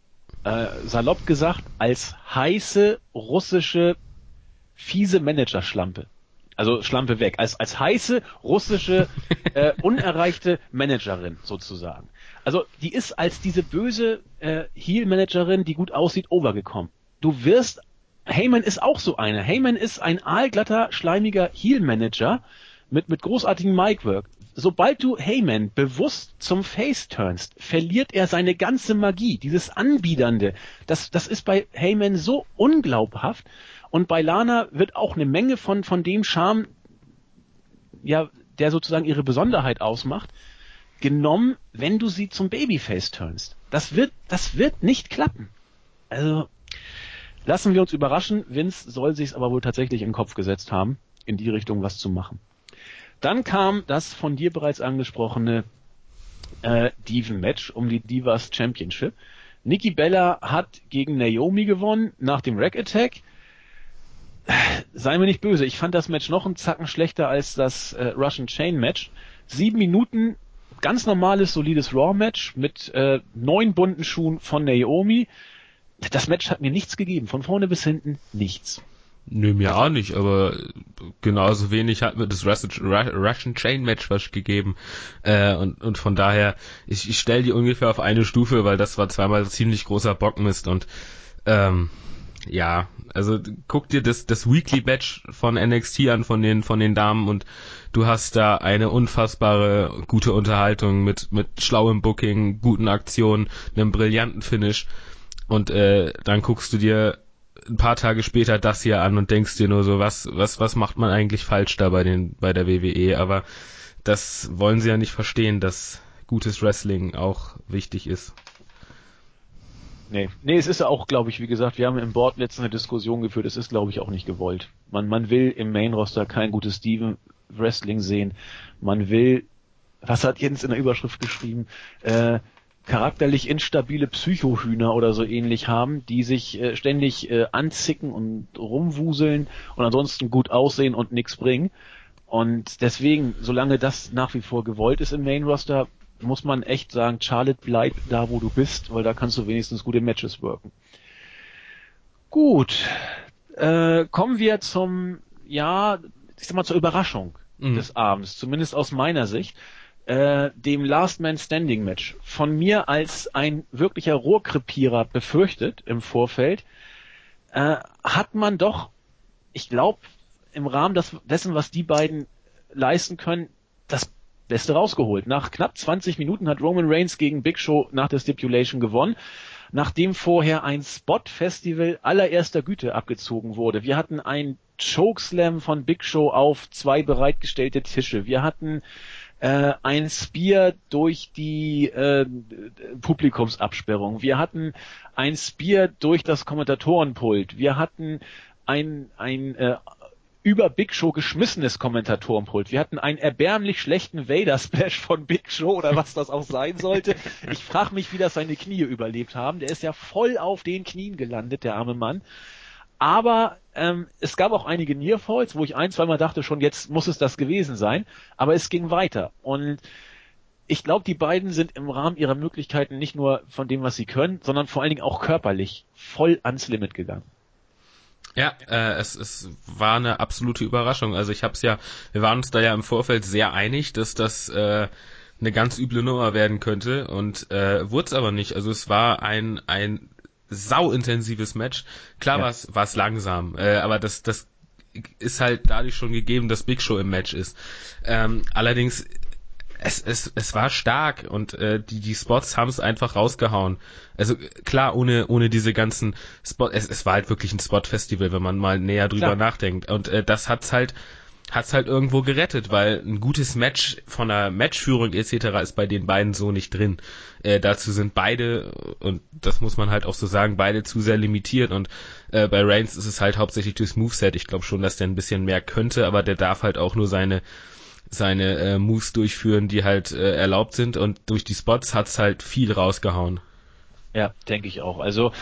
Äh, salopp gesagt, als heiße russische fiese Managerschlampe. Also Schlampe weg. Als, als heiße russische *laughs* äh, unerreichte Managerin sozusagen. Also die ist als diese böse äh, Heel-Managerin, die gut aussieht, overgekommen. Du wirst Heyman ist auch so eine. Heyman ist ein aalglatter, schleimiger Heel-Manager mit, mit großartigem Mic-Work sobald du Heyman bewusst zum Face turnst, verliert er seine ganze Magie, dieses Anbiedernde. Das, das ist bei Heyman so unglaubhaft. Und bei Lana wird auch eine Menge von, von dem Charme, ja, der sozusagen ihre Besonderheit ausmacht, genommen, wenn du sie zum Babyface turnst. Das wird, das wird nicht klappen. Also, lassen wir uns überraschen. Vince soll sich's aber wohl tatsächlich in den Kopf gesetzt haben, in die Richtung was zu machen. Dann kam das von dir bereits angesprochene äh, Diven-Match um die Divas Championship. Nikki Bella hat gegen Naomi gewonnen nach dem Rack Attack. Sei mir nicht böse, ich fand das Match noch einen Zacken schlechter als das äh, Russian Chain Match. Sieben Minuten, ganz normales, solides Raw-Match mit äh, neun bunten Schuhen von Naomi. Das Match hat mir nichts gegeben, von vorne bis hinten nichts. Nö, mir auch nicht, aber genauso wenig hat mir das Russian Chain Match was gegeben. Äh, und, und von daher, ich, ich stelle die ungefähr auf eine Stufe, weil das war zweimal ziemlich großer Bockmist und ähm, ja, also guck dir das, das Weekly Match von NXT an von den, von den Damen und du hast da eine unfassbare gute Unterhaltung mit, mit schlauem Booking, guten Aktionen, einem brillanten Finish und äh, dann guckst du dir ein paar Tage später das hier an und denkst dir nur so, was, was, was macht man eigentlich falsch da bei den, bei der WWE? Aber das wollen sie ja nicht verstehen, dass gutes Wrestling auch wichtig ist. nee. Nee, es ist auch, glaube ich, wie gesagt, wir haben im Board letztens eine Diskussion geführt, es ist, glaube ich, auch nicht gewollt. Man, man will im Main-Roster kein gutes Steven Wrestling sehen. Man will, was hat Jens in der Überschrift geschrieben, äh, charakterlich instabile Psychohühner oder so ähnlich haben, die sich äh, ständig äh, anzicken und rumwuseln und ansonsten gut aussehen und nichts bringen. Und deswegen, solange das nach wie vor gewollt ist im Main Roster, muss man echt sagen, Charlotte bleib da, wo du bist, weil da kannst du wenigstens gute Matches worken. Gut, äh, kommen wir zum, ja, ich sag mal zur Überraschung mhm. des Abends, zumindest aus meiner Sicht äh, dem Last Man Standing Match von mir als ein wirklicher Rohrkrepierer befürchtet im Vorfeld, äh, hat man doch, ich glaube, im Rahmen des, dessen, was die beiden leisten können, das Beste rausgeholt. Nach knapp 20 Minuten hat Roman Reigns gegen Big Show nach der Stipulation gewonnen, nachdem vorher ein Spot-Festival allererster Güte abgezogen wurde. Wir hatten ein Chokeslam von Big Show auf zwei bereitgestellte Tische. Wir hatten äh, ein Spear durch die äh, Publikumsabsperrung. Wir hatten ein Spear durch das Kommentatorenpult. Wir hatten ein, ein äh, über Big Show geschmissenes Kommentatorenpult. Wir hatten einen erbärmlich schlechten Vader Splash von Big Show oder was das auch sein sollte. Ich frage mich, wie das seine Knie überlebt haben. Der ist ja voll auf den Knien gelandet, der arme Mann. Aber ähm, es gab auch einige Nearfalls, wo ich ein, zweimal dachte schon, jetzt muss es das gewesen sein. Aber es ging weiter. Und ich glaube, die beiden sind im Rahmen ihrer Möglichkeiten nicht nur von dem, was sie können, sondern vor allen Dingen auch körperlich voll ans Limit gegangen. Ja, äh, es, es war eine absolute Überraschung. Also ich habe es ja, wir waren uns da ja im Vorfeld sehr einig, dass das äh, eine ganz üble Nummer werden könnte und äh, wurde es aber nicht. Also es war ein ein sauintensives Match. Klar ja. war es langsam, äh, aber das, das ist halt dadurch schon gegeben, dass Big Show im Match ist. Ähm, allerdings, es, es, es war stark und äh, die, die Spots haben es einfach rausgehauen. Also klar, ohne, ohne diese ganzen Spots, es, es war halt wirklich ein Spot-Festival, wenn man mal näher drüber klar. nachdenkt. Und äh, das hat's halt hat's halt irgendwo gerettet, weil ein gutes Match von der Matchführung etc. ist bei den beiden so nicht drin. Äh, dazu sind beide, und das muss man halt auch so sagen, beide zu sehr limitiert und äh, bei Reigns ist es halt hauptsächlich durchs Moveset. Ich glaube schon, dass der ein bisschen mehr könnte, aber der darf halt auch nur seine seine äh, Moves durchführen, die halt äh, erlaubt sind und durch die Spots hat's halt viel rausgehauen. Ja, denke ich auch. Also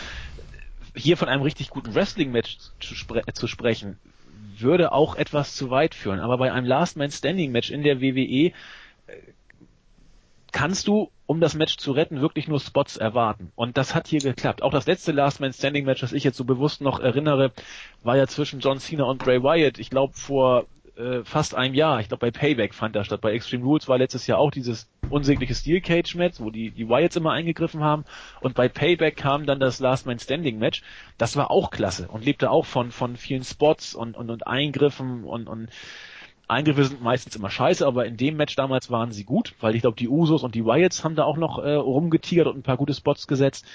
hier von einem richtig guten Wrestling-Match zu, spre zu sprechen, würde auch etwas zu weit führen. Aber bei einem Last Man Standing Match in der WWE äh, kannst du, um das Match zu retten, wirklich nur Spots erwarten. Und das hat hier geklappt. Auch das letzte Last Man Standing Match, das ich jetzt so bewusst noch erinnere, war ja zwischen John Cena und Bray Wyatt. Ich glaube vor äh, fast einem Jahr. Ich glaube bei Payback fand das statt. Bei Extreme Rules war letztes Jahr auch dieses unsägliche Steel Cage Match, wo die, die Wyatts immer eingegriffen haben. Und bei Payback kam dann das Last Man Standing Match. Das war auch klasse und lebte auch von, von vielen Spots und, und, und Eingriffen und, und Eingriffe sind meistens immer scheiße, aber in dem Match damals waren sie gut, weil ich glaube, die Usos und die Wyatts haben da auch noch äh, rumgetigert und ein paar gute Spots gesetzt.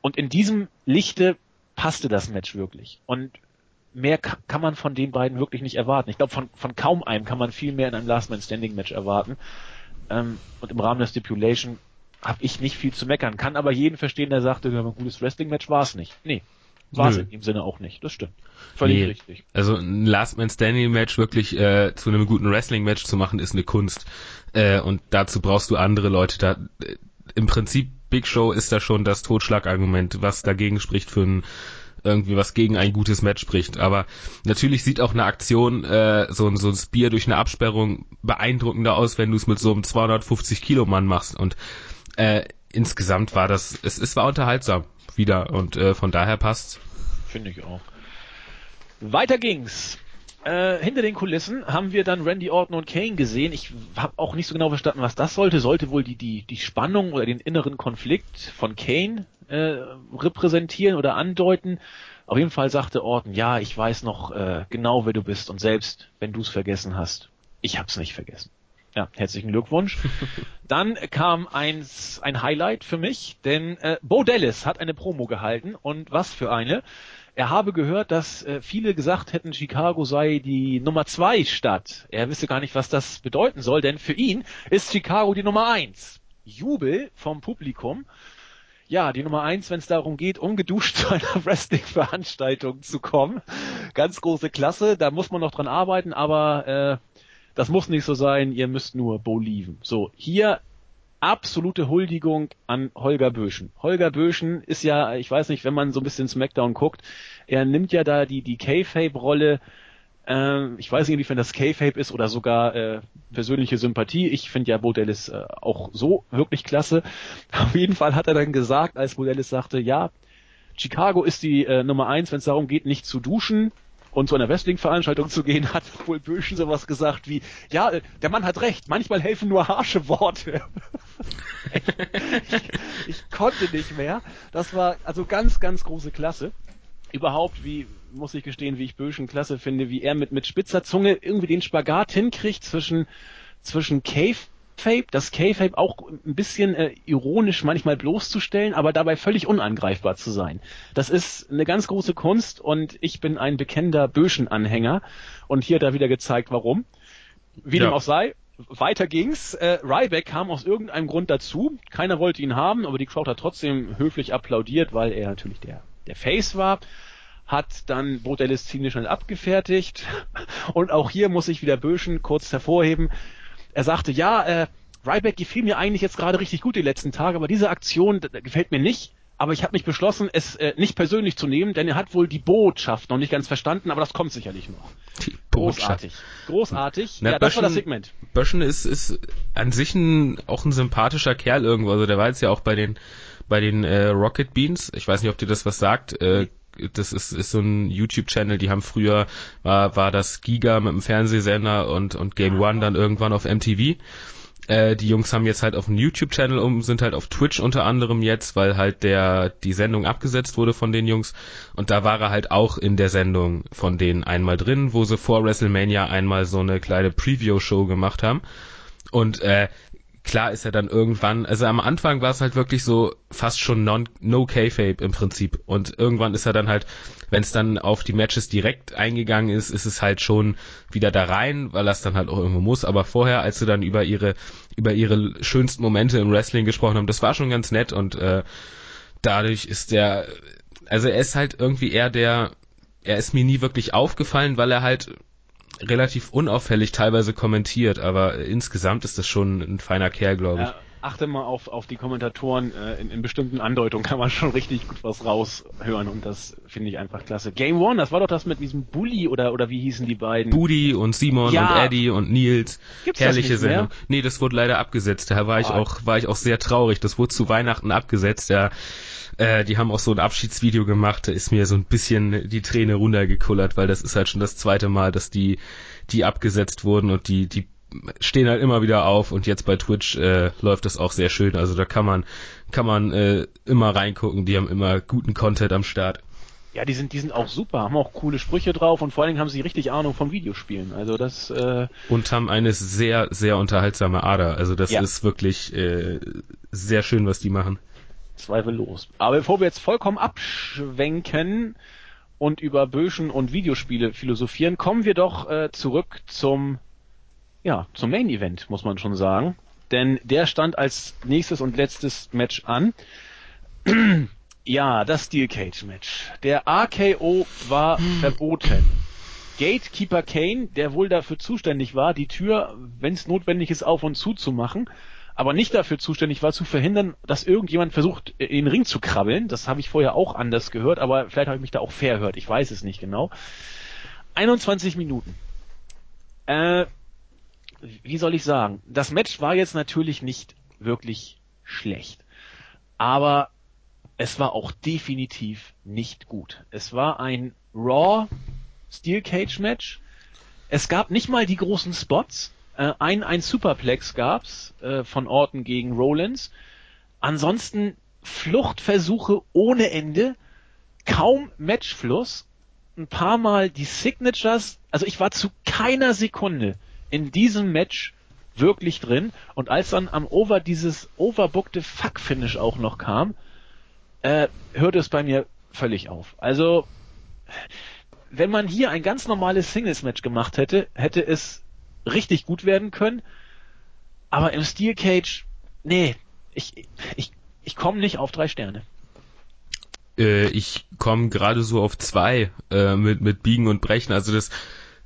Und in diesem Lichte passte das Match wirklich. Und mehr kann man von den beiden wirklich nicht erwarten. Ich glaube, von, von kaum einem kann man viel mehr in einem Last Man Standing Match erwarten. Ähm, und im Rahmen der Stipulation habe ich nicht viel zu meckern. Kann aber jeden verstehen, der sagte, ein gutes Wrestling-Match war es nicht. Nee, war es in dem Sinne auch nicht. Das stimmt. Völlig nee. richtig. Also ein Last Man Standing Match wirklich äh, zu einem guten Wrestling-Match zu machen, ist eine Kunst. Äh, und dazu brauchst du andere Leute. Da, äh, Im Prinzip Big Show ist da schon das Totschlagargument, was dagegen spricht für ein irgendwie was gegen ein gutes Match spricht. Aber natürlich sieht auch eine Aktion, äh, so, ein so ein Spear durch eine Absperrung beeindruckender aus, wenn du es mit so einem 250 Kilo Mann machst. Und äh, insgesamt war das, es, es war unterhaltsam wieder und äh, von daher passt. Finde ich auch. Weiter ging's. Äh, hinter den Kulissen haben wir dann Randy Orton und Kane gesehen. Ich habe auch nicht so genau verstanden, was das sollte. Sollte wohl die, die, die Spannung oder den inneren Konflikt von Kane äh, repräsentieren oder andeuten. Auf jeden Fall sagte Orton, ja, ich weiß noch äh, genau, wer du bist und selbst wenn du es vergessen hast, ich hab's nicht vergessen. Ja, herzlichen Glückwunsch. *laughs* Dann kam eins, ein Highlight für mich, denn äh, Bo Dallas hat eine Promo gehalten und was für eine. Er habe gehört, dass äh, viele gesagt hätten, Chicago sei die Nummer zwei Stadt. Er wisse gar nicht, was das bedeuten soll, denn für ihn ist Chicago die Nummer eins. Jubel vom Publikum ja, die Nummer eins, wenn es darum geht, ungeduscht *laughs* zu einer Wrestling-Veranstaltung zu kommen. Ganz große Klasse, da muss man noch dran arbeiten, aber äh, das muss nicht so sein, ihr müsst nur believen. So, hier absolute Huldigung an Holger Böschen. Holger Böschen ist ja, ich weiß nicht, wenn man so ein bisschen Smackdown guckt, er nimmt ja da die, die K-Fape-Rolle ähm, ich weiß nicht, inwiefern das K-Fape ist oder sogar äh, persönliche Sympathie. Ich finde ja Bodellis äh, auch so wirklich klasse. *laughs* Auf jeden Fall hat er dann gesagt, als Bodellis sagte, ja, Chicago ist die äh, Nummer eins, wenn es darum geht, nicht zu duschen und zu einer Wrestling-Veranstaltung zu gehen, *laughs* hat wohl Böschen sowas gesagt wie, ja, äh, der Mann hat recht, manchmal helfen nur harsche Worte. *laughs* ich, ich konnte nicht mehr. Das war also ganz, ganz große Klasse überhaupt, wie, muss ich gestehen, wie ich Böschen klasse finde, wie er mit, mit spitzer Zunge irgendwie den Spagat hinkriegt zwischen, zwischen K-Fape, das K-Fape auch ein bisschen äh, ironisch manchmal bloßzustellen, aber dabei völlig unangreifbar zu sein. Das ist eine ganz große Kunst und ich bin ein bekennender Böschen-Anhänger und hier hat er wieder gezeigt, warum. Wie ja. dem auch sei, weiter ging's. Äh, Ryback kam aus irgendeinem Grund dazu. Keiner wollte ihn haben, aber die Crowd hat trotzdem höflich applaudiert, weil er natürlich der der Face war, hat dann Botellis ziemlich schnell abgefertigt. *laughs* Und auch hier muss ich wieder Böschen kurz hervorheben. Er sagte, ja, äh, Ryback gefiel mir eigentlich jetzt gerade richtig gut die letzten Tage, aber diese Aktion gefällt mir nicht. Aber ich habe mich beschlossen, es äh, nicht persönlich zu nehmen, denn er hat wohl die Botschaft noch nicht ganz verstanden, aber das kommt sicherlich noch. Die Großartig. Großartig. Na, ja, Böschen, das war das Segment. Böschen ist, ist an sich ein, auch ein sympathischer Kerl irgendwo. Also der war jetzt ja auch bei den bei den äh, Rocket Beans. Ich weiß nicht, ob dir das was sagt. Äh, das ist, ist so ein YouTube-Channel, die haben früher, war, war das Giga mit dem Fernsehsender und, und Game One dann irgendwann auf MTV. Äh, die Jungs haben jetzt halt auf einen YouTube-Channel um, sind halt auf Twitch unter anderem jetzt, weil halt der, die Sendung abgesetzt wurde von den Jungs. Und da war er halt auch in der Sendung von denen einmal drin, wo sie vor WrestleMania einmal so eine kleine Preview-Show gemacht haben. Und äh, klar ist er dann irgendwann, also am Anfang war es halt wirklich so fast schon non, no K-Fape im Prinzip. Und irgendwann ist er dann halt, wenn es dann auf die Matches direkt eingegangen ist, ist es halt schon wieder da rein, weil er es dann halt auch irgendwo muss, aber vorher, als sie dann über ihre über ihre schönsten Momente im Wrestling gesprochen haben, das war schon ganz nett. Und äh, dadurch ist der, also er ist halt irgendwie eher der, er ist mir nie wirklich aufgefallen, weil er halt relativ unauffällig teilweise kommentiert, aber insgesamt ist das schon ein feiner Kerl, glaube ich. Ja, achte mal auf, auf die Kommentatoren, äh, in, in bestimmten Andeutungen kann man schon richtig gut was raushören und das finde ich einfach klasse. Game One, das war doch das mit diesem Bully oder, oder wie hießen die beiden? Budi und Simon ja. und Eddie und Nils. Gibt's Herrliche Sendung. Nee, das wurde leider abgesetzt. Da war ich oh. auch, war ich auch sehr traurig. Das wurde zu Weihnachten abgesetzt. Ja, äh, die haben auch so ein Abschiedsvideo gemacht, da ist mir so ein bisschen die Träne runtergekullert, weil das ist halt schon das zweite Mal, dass die, die abgesetzt wurden und die, die stehen halt immer wieder auf und jetzt bei Twitch äh, läuft das auch sehr schön. Also da kann man, kann man äh, immer reingucken, die haben immer guten Content am Start. Ja, die sind, die sind auch super, haben auch coole Sprüche drauf und vor allen Dingen haben sie richtig Ahnung von Videospielen. Also das äh und haben eine sehr, sehr unterhaltsame Ader. Also das ja. ist wirklich äh, sehr schön, was die machen. Zweifellos. Aber bevor wir jetzt vollkommen abschwenken und über Böschen und Videospiele philosophieren, kommen wir doch äh, zurück zum, ja, zum Main Event, muss man schon sagen. Denn der stand als nächstes und letztes Match an. *clears throat* ja, das Steel Cage Match. Der RKO war hm. verboten. Gatekeeper Kane, der wohl dafür zuständig war, die Tür, wenn es notwendig ist, auf und zu zu machen, aber nicht dafür zuständig war, zu verhindern, dass irgendjemand versucht, in den Ring zu krabbeln. Das habe ich vorher auch anders gehört, aber vielleicht habe ich mich da auch verhört. Ich weiß es nicht genau. 21 Minuten. Äh, wie soll ich sagen? Das Match war jetzt natürlich nicht wirklich schlecht. Aber es war auch definitiv nicht gut. Es war ein Raw Steel Cage Match. Es gab nicht mal die großen Spots. Äh, ein, ein Superplex gab's äh, von Orton gegen Rollins. Ansonsten Fluchtversuche ohne Ende, kaum Matchfluss, ein paar Mal die Signatures. Also ich war zu keiner Sekunde in diesem Match wirklich drin. Und als dann am Over dieses overbookte Fuck-Finish auch noch kam, äh, hörte es bei mir völlig auf. Also, wenn man hier ein ganz normales Singles-Match gemacht hätte, hätte es richtig gut werden können. Aber im Steel Cage, nee, ich, ich, ich komme nicht auf drei Sterne. Äh, ich komme gerade so auf zwei äh, mit, mit Biegen und Brechen. Also das,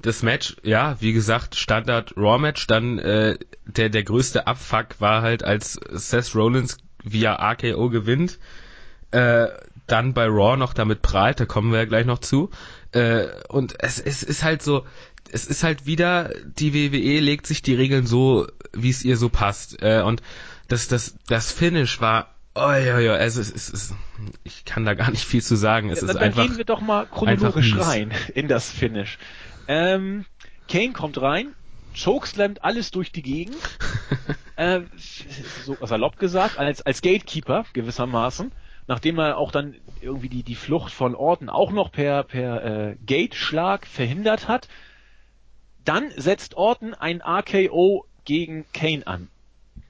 das Match, ja, wie gesagt, Standard Raw Match. Dann äh, der, der größte Abfuck war halt, als Seth Rollins via RKO gewinnt. Äh, dann bei Raw noch damit prahlt, da kommen wir ja gleich noch zu. Äh, und es, es ist halt so, es ist halt wieder, die WWE legt sich die Regeln so, wie es ihr so passt. Äh, und das, das, das Finish war Oh ja, ja, es ist, es ist, ich kann da gar nicht viel zu sagen. Es ja, ist dann einfach. Gehen wir doch mal chronologisch rein in das Finish. Ähm, Kane kommt rein, chokeslammt alles durch die Gegend, *laughs* äh, so salopp gesagt, als, als Gatekeeper gewissermaßen, nachdem er auch dann irgendwie die, die Flucht von Orton auch noch per, per äh, Gate-Schlag verhindert hat. Dann setzt Orton ein RKO gegen Kane an.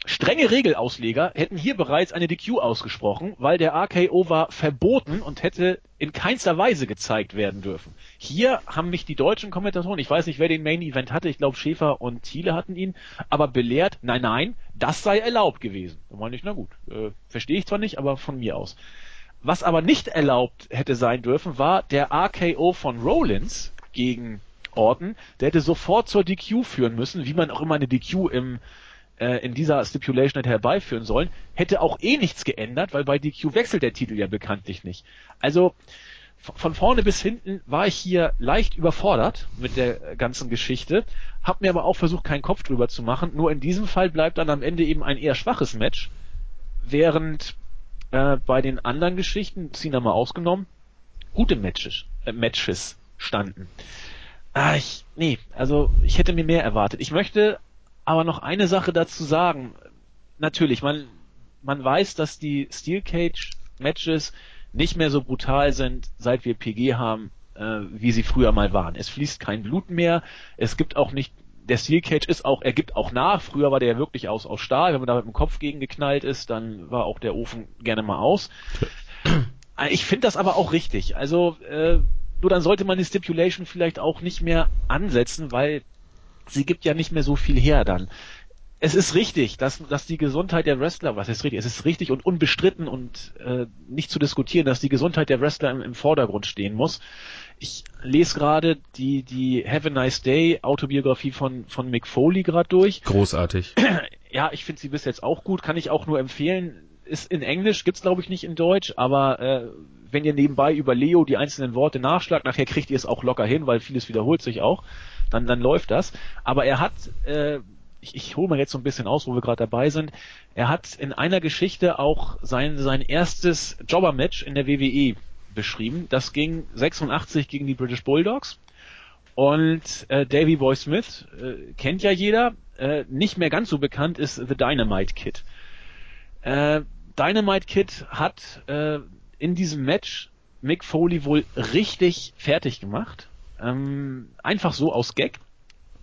Strenge Regelausleger hätten hier bereits eine DQ ausgesprochen, weil der RKO war verboten und hätte in keinster Weise gezeigt werden dürfen. Hier haben mich die deutschen Kommentatoren, ich weiß nicht, wer den Main Event hatte, ich glaube Schäfer und Thiele hatten ihn, aber belehrt, nein, nein, das sei erlaubt gewesen. Da meine ich, na gut, äh, verstehe ich zwar nicht, aber von mir aus. Was aber nicht erlaubt hätte sein dürfen, war der RKO von Rollins gegen Orton. Der hätte sofort zur DQ führen müssen, wie man auch immer eine DQ im äh, in dieser Stipulation hätte herbeiführen sollen, hätte auch eh nichts geändert, weil bei DQ wechselt der Titel ja bekanntlich nicht. Also von vorne bis hinten war ich hier leicht überfordert mit der ganzen Geschichte, habe mir aber auch versucht, keinen Kopf drüber zu machen. Nur in diesem Fall bleibt dann am Ende eben ein eher schwaches Match, während äh, bei den anderen Geschichten, Cena mal ausgenommen, gute Matches, äh, Matches standen. Ah, ich, nee, also ich hätte mir mehr erwartet. Ich möchte aber noch eine Sache dazu sagen. Natürlich, man, man weiß, dass die Steel Cage Matches nicht mehr so brutal sind, seit wir PG haben, äh, wie sie früher mal waren. Es fließt kein Blut mehr. Es gibt auch nicht, der Steel Cage ist auch, er gibt auch nach. Früher war der ja wirklich aus, aus Stahl. Wenn man da mit dem Kopf gegen geknallt ist, dann war auch der Ofen gerne mal aus. Ich finde das aber auch richtig. Also, äh, nur dann sollte man die Stipulation vielleicht auch nicht mehr ansetzen, weil sie gibt ja nicht mehr so viel her dann. Es ist richtig, dass, dass die Gesundheit der Wrestler, was ist richtig, es ist richtig und unbestritten und äh, nicht zu diskutieren, dass die Gesundheit der Wrestler im, im Vordergrund stehen muss. Ich lese gerade die, die Have a Nice Day Autobiografie von, von Mick Foley gerade durch. Großartig. *clears throat* Ja, ich finde sie bis jetzt auch gut, kann ich auch nur empfehlen. Ist in Englisch, gibt's glaube ich nicht in Deutsch, aber äh, wenn ihr nebenbei über Leo die einzelnen Worte nachschlagt, nachher kriegt ihr es auch locker hin, weil vieles wiederholt sich auch dann, dann läuft das. Aber er hat, äh, ich, ich hole mal jetzt so ein bisschen aus, wo wir gerade dabei sind, er hat in einer Geschichte auch sein, sein erstes Jobber-Match in der WWE beschrieben. Das ging 86 gegen die British Bulldogs. Und äh, Davy Boy Smith äh, kennt ja jeder. Äh, nicht mehr ganz so bekannt ist The Dynamite Kid. Äh, Dynamite Kid hat äh, in diesem Match Mick Foley wohl richtig fertig gemacht. Ähm, einfach so aus Gag.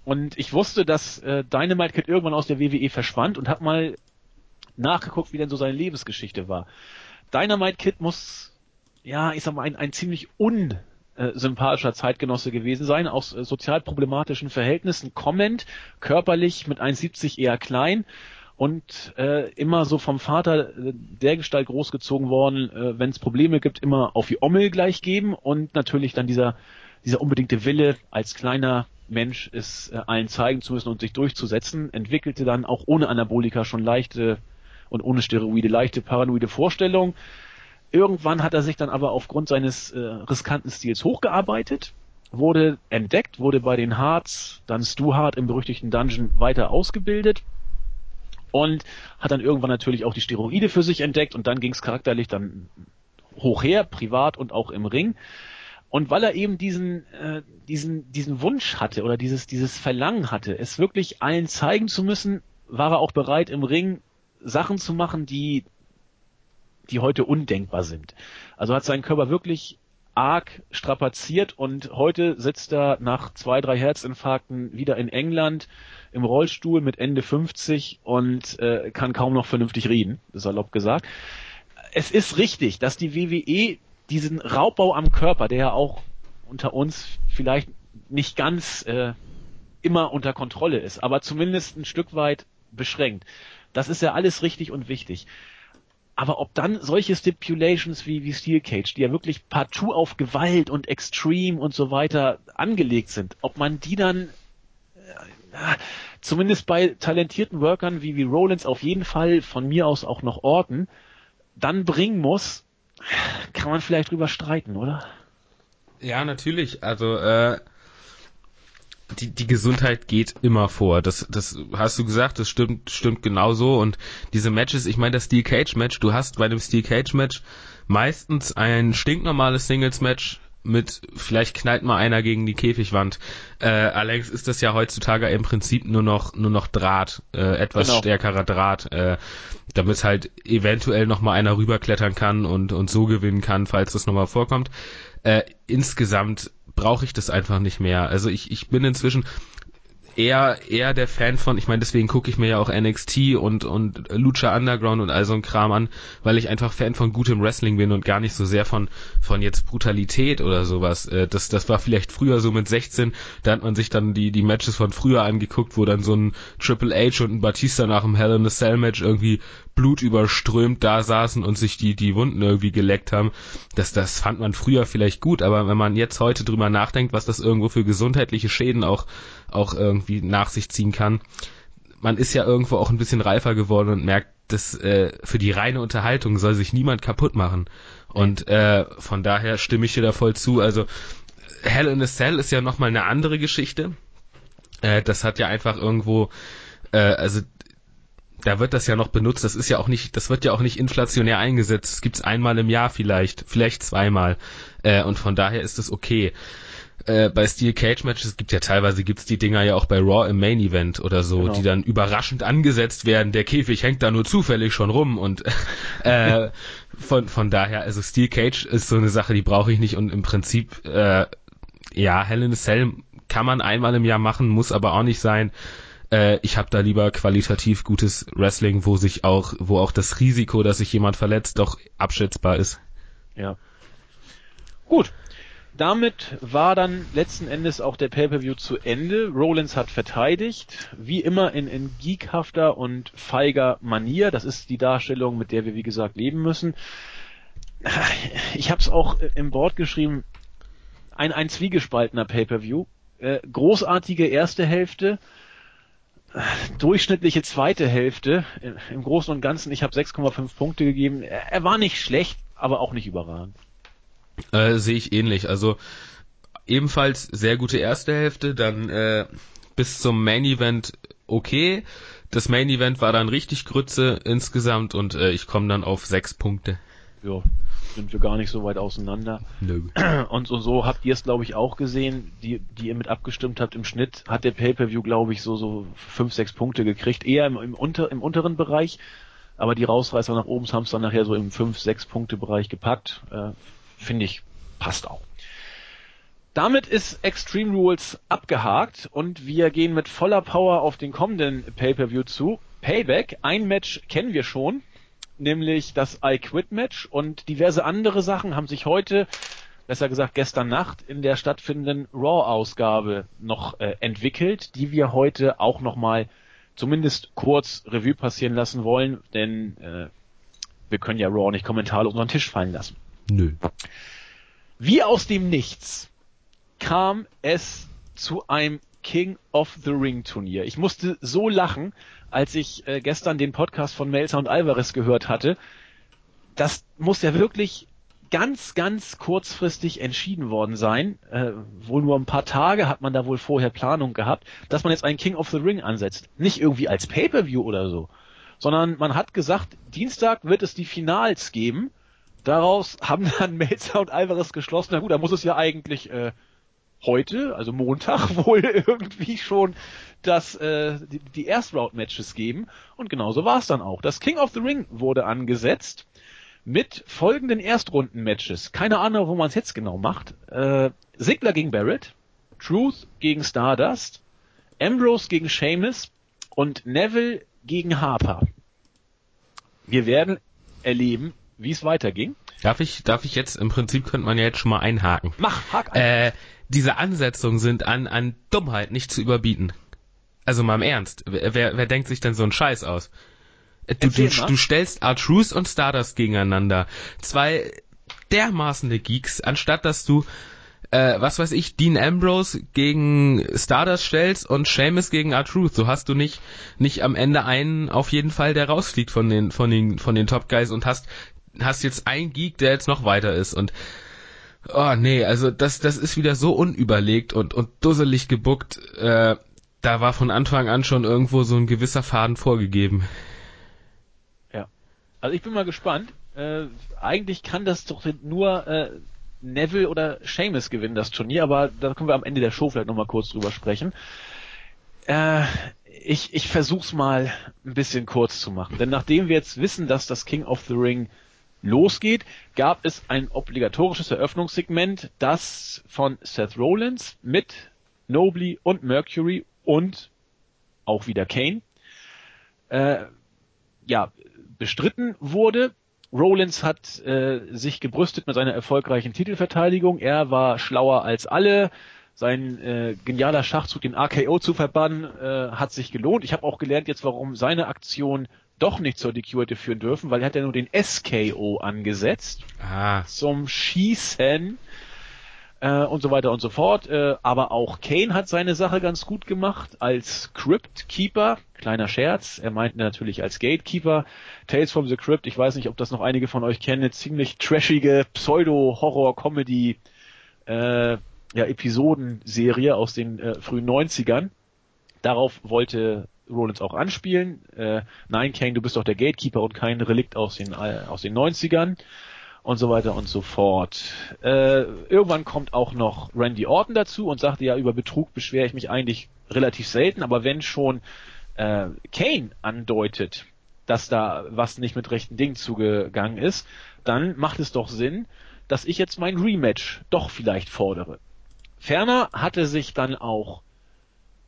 Und ich wusste, dass äh, Dynamite Kid irgendwann aus der WWE verschwand und habe mal nachgeguckt, wie denn so seine Lebensgeschichte war. Dynamite Kid muss, ja, ich sag mal, ein, ein ziemlich unsympathischer Zeitgenosse gewesen sein, aus äh, sozial problematischen Verhältnissen kommend, körperlich mit 1,70 eher klein und äh, immer so vom Vater äh, der Gestalt großgezogen worden, äh, wenn es Probleme gibt, immer auf die Ommel gleich geben und natürlich dann dieser dieser unbedingte Wille als kleiner Mensch es äh, allen zeigen zu müssen und sich durchzusetzen, entwickelte dann auch ohne Anabolika schon leichte und ohne Steroide leichte paranoide Vorstellungen. Irgendwann hat er sich dann aber aufgrund seines äh, riskanten Stils hochgearbeitet, wurde entdeckt, wurde bei den Hearts, dann Stu Hart im berüchtigten Dungeon weiter ausgebildet und hat dann irgendwann natürlich auch die Steroide für sich entdeckt und dann ging es charakterlich dann hoch her, privat und auch im Ring. Und weil er eben diesen, äh, diesen, diesen Wunsch hatte oder dieses, dieses Verlangen hatte, es wirklich allen zeigen zu müssen, war er auch bereit, im Ring Sachen zu machen, die, die heute undenkbar sind. Also hat seinen Körper wirklich arg strapaziert und heute sitzt er nach zwei, drei Herzinfarkten wieder in England im Rollstuhl mit Ende 50 und äh, kann kaum noch vernünftig reden, salopp gesagt. Es ist richtig, dass die WWE diesen Raubbau am Körper, der ja auch unter uns vielleicht nicht ganz äh, immer unter Kontrolle ist, aber zumindest ein Stück weit beschränkt. Das ist ja alles richtig und wichtig. Aber ob dann solche Stipulations wie, wie Steel Cage, die ja wirklich partout auf Gewalt und Extreme und so weiter angelegt sind, ob man die dann äh, zumindest bei talentierten Workern wie, wie Rollins auf jeden Fall von mir aus auch noch Orten, dann bringen muss, kann man vielleicht drüber streiten, oder? Ja, natürlich. Also äh, die, die Gesundheit geht immer vor. Das, das hast du gesagt, das stimmt, stimmt genauso. Und diese Matches, ich meine, das Steel Cage Match, du hast bei dem Steel Cage Match meistens ein stinknormales Singles Match mit vielleicht knallt mal einer gegen die Käfigwand. Äh, allerdings ist das ja heutzutage im Prinzip nur noch nur noch Draht, äh, etwas genau. stärkerer Draht, äh, damit halt eventuell noch mal einer rüberklettern kann und und so gewinnen kann, falls das noch mal vorkommt. Äh, insgesamt brauche ich das einfach nicht mehr. Also ich, ich bin inzwischen eher eher der Fan von, ich meine, deswegen gucke ich mir ja auch NXT und und Lucha Underground und all so ein Kram an, weil ich einfach Fan von gutem Wrestling bin und gar nicht so sehr von von jetzt Brutalität oder sowas. Äh, das das war vielleicht früher so mit 16, da hat man sich dann die die Matches von früher angeguckt, wo dann so ein Triple H und ein Batista nach dem Hell in a Cell Match irgendwie blutüberströmt da saßen und sich die, die Wunden irgendwie geleckt haben. Das, das fand man früher vielleicht gut, aber wenn man jetzt heute drüber nachdenkt, was das irgendwo für gesundheitliche Schäden auch, auch irgendwie nach sich ziehen kann, man ist ja irgendwo auch ein bisschen reifer geworden und merkt, dass äh, für die reine Unterhaltung soll sich niemand kaputt machen. Und äh, von daher stimme ich dir da voll zu. Also Hell in a Cell ist ja nochmal eine andere Geschichte. Äh, das hat ja einfach irgendwo, äh, also da wird das ja noch benutzt. Das ist ja auch nicht, das wird ja auch nicht inflationär eingesetzt. Das gibt's einmal im Jahr vielleicht, vielleicht zweimal. Äh, und von daher ist es okay. Äh, bei Steel Cage Matches gibt ja teilweise gibt's die Dinger ja auch bei Raw im Main Event oder so, genau. die dann überraschend angesetzt werden. Der Käfig hängt da nur zufällig schon rum und *laughs* äh, von von daher, also Steel Cage ist so eine Sache, die brauche ich nicht und im Prinzip äh, ja Hell in a Cell kann man einmal im Jahr machen, muss aber auch nicht sein. Äh, ich habe da lieber qualitativ gutes Wrestling, wo sich auch, wo auch das Risiko, dass sich jemand verletzt, doch abschätzbar ist. Ja. Gut. Damit war dann letzten Endes auch der Pay-Per-View zu Ende. Rollins hat verteidigt, wie immer in, in geekhafter und feiger Manier. Das ist die Darstellung, mit der wir, wie gesagt, leben müssen. Ich habe es auch im Board geschrieben, ein, ein zwiegespaltener Pay-Per-View. Äh, großartige erste Hälfte, durchschnittliche zweite Hälfte. Im Großen und Ganzen, ich habe 6,5 Punkte gegeben. Er war nicht schlecht, aber auch nicht überragend. Äh, Sehe ich ähnlich. Also ebenfalls sehr gute erste Hälfte, dann äh, bis zum Main Event okay. Das Main Event war dann richtig Grütze insgesamt und äh, ich komme dann auf sechs Punkte. Ja, sind wir gar nicht so weit auseinander. Nö. Und so, so habt ihr es, glaube ich, auch gesehen, die, die ihr mit abgestimmt habt. Im Schnitt hat der Pay-Per-View, glaube ich, so, so fünf, sechs Punkte gekriegt. Eher im, im, unter, im unteren Bereich. Aber die Rausreißer nach oben haben es dann nachher so im fünf, sechs Punkte Bereich gepackt. Äh, Finde ich, passt auch. Damit ist Extreme Rules abgehakt und wir gehen mit voller Power auf den kommenden Pay-Per-View zu. Payback, ein Match kennen wir schon nämlich das I Quit Match und diverse andere Sachen haben sich heute, besser gesagt gestern Nacht, in der stattfindenden Raw-Ausgabe noch äh, entwickelt, die wir heute auch nochmal zumindest kurz Revue passieren lassen wollen, denn äh, wir können ja Raw nicht kommentarlos unter den Tisch fallen lassen. Nö. Wie aus dem Nichts kam es zu einem King of the Ring Turnier. Ich musste so lachen, als ich äh, gestern den Podcast von Melzer und Alvarez gehört hatte. Das muss ja wirklich ganz, ganz kurzfristig entschieden worden sein. Äh, wohl nur ein paar Tage hat man da wohl vorher Planung gehabt, dass man jetzt einen King of the Ring ansetzt. Nicht irgendwie als Pay-per-View oder so, sondern man hat gesagt, Dienstag wird es die Finals geben. Daraus haben dann *laughs* Melzer und Alvarez geschlossen, na gut, da muss es ja eigentlich äh, heute, also Montag, *laughs* wohl irgendwie schon das, äh, die, die Erst-Round-Matches geben. Und genauso war es dann auch. Das King of the Ring wurde angesetzt mit folgenden Erstrunden-Matches. Keine Ahnung, wo man es jetzt genau macht. Äh, Sigler gegen Barrett, Truth gegen Stardust, Ambrose gegen Sheamus und Neville gegen Harper. Wir werden erleben, wie es weiterging. Darf ich, darf ich jetzt, im Prinzip könnte man ja jetzt schon mal einhaken. Mach, hak ein. Äh, diese Ansetzungen sind an, an Dummheit nicht zu überbieten. Also mal im Ernst. Wer, wer, denkt sich denn so einen Scheiß aus? Du, du, du stellst R-Truth und Stardust gegeneinander. Zwei dermaßene Geeks, anstatt dass du äh, was weiß ich, Dean Ambrose gegen Stardust stellst und Seamus gegen R-Truth. So hast du nicht, nicht am Ende einen auf jeden Fall, der rausfliegt von den, von den, von den Top Guys und hast, hast jetzt einen Geek, der jetzt noch weiter ist und Oh nee, also das, das ist wieder so unüberlegt und, und dusselig gebuckt. Äh, da war von Anfang an schon irgendwo so ein gewisser Faden vorgegeben. Ja. Also ich bin mal gespannt. Äh, eigentlich kann das doch nur äh, Neville oder Seamus gewinnen das Turnier, aber da können wir am Ende der Show vielleicht nochmal kurz drüber sprechen. Äh, ich, ich versuch's mal ein bisschen kurz zu machen. Denn nachdem wir jetzt wissen, dass das King of the Ring losgeht, gab es ein obligatorisches Eröffnungssegment, das von Seth Rollins mit Nobly und Mercury und auch wieder Kane äh, ja bestritten wurde. Rollins hat äh, sich gebrüstet mit seiner erfolgreichen Titelverteidigung. Er war schlauer als alle. Sein äh, genialer Schachzug, den AKO zu verbannen, äh, hat sich gelohnt. Ich habe auch gelernt jetzt, warum seine Aktion doch nicht zur DQ hätte führen dürfen, weil er hat ja nur den SKO angesetzt ah. zum Schießen äh, und so weiter und so fort. Äh, aber auch Kane hat seine Sache ganz gut gemacht als Crypt Keeper. Kleiner Scherz, er meinte natürlich als Gatekeeper. Tales from the Crypt, ich weiß nicht, ob das noch einige von euch kennen, eine ziemlich trashige Pseudo-Horror-Comedy äh, ja, Episodenserie aus den äh, frühen 90ern. Darauf wollte Rollins auch anspielen. Äh, nein, Kane, du bist doch der Gatekeeper und kein Relikt aus den, äh, aus den 90ern und so weiter und so fort. Äh, irgendwann kommt auch noch Randy Orton dazu und sagte ja, über Betrug beschwere ich mich eigentlich relativ selten, aber wenn schon äh, Kane andeutet, dass da was nicht mit rechten Dingen zugegangen ist, dann macht es doch Sinn, dass ich jetzt mein Rematch doch vielleicht fordere. Ferner hatte sich dann auch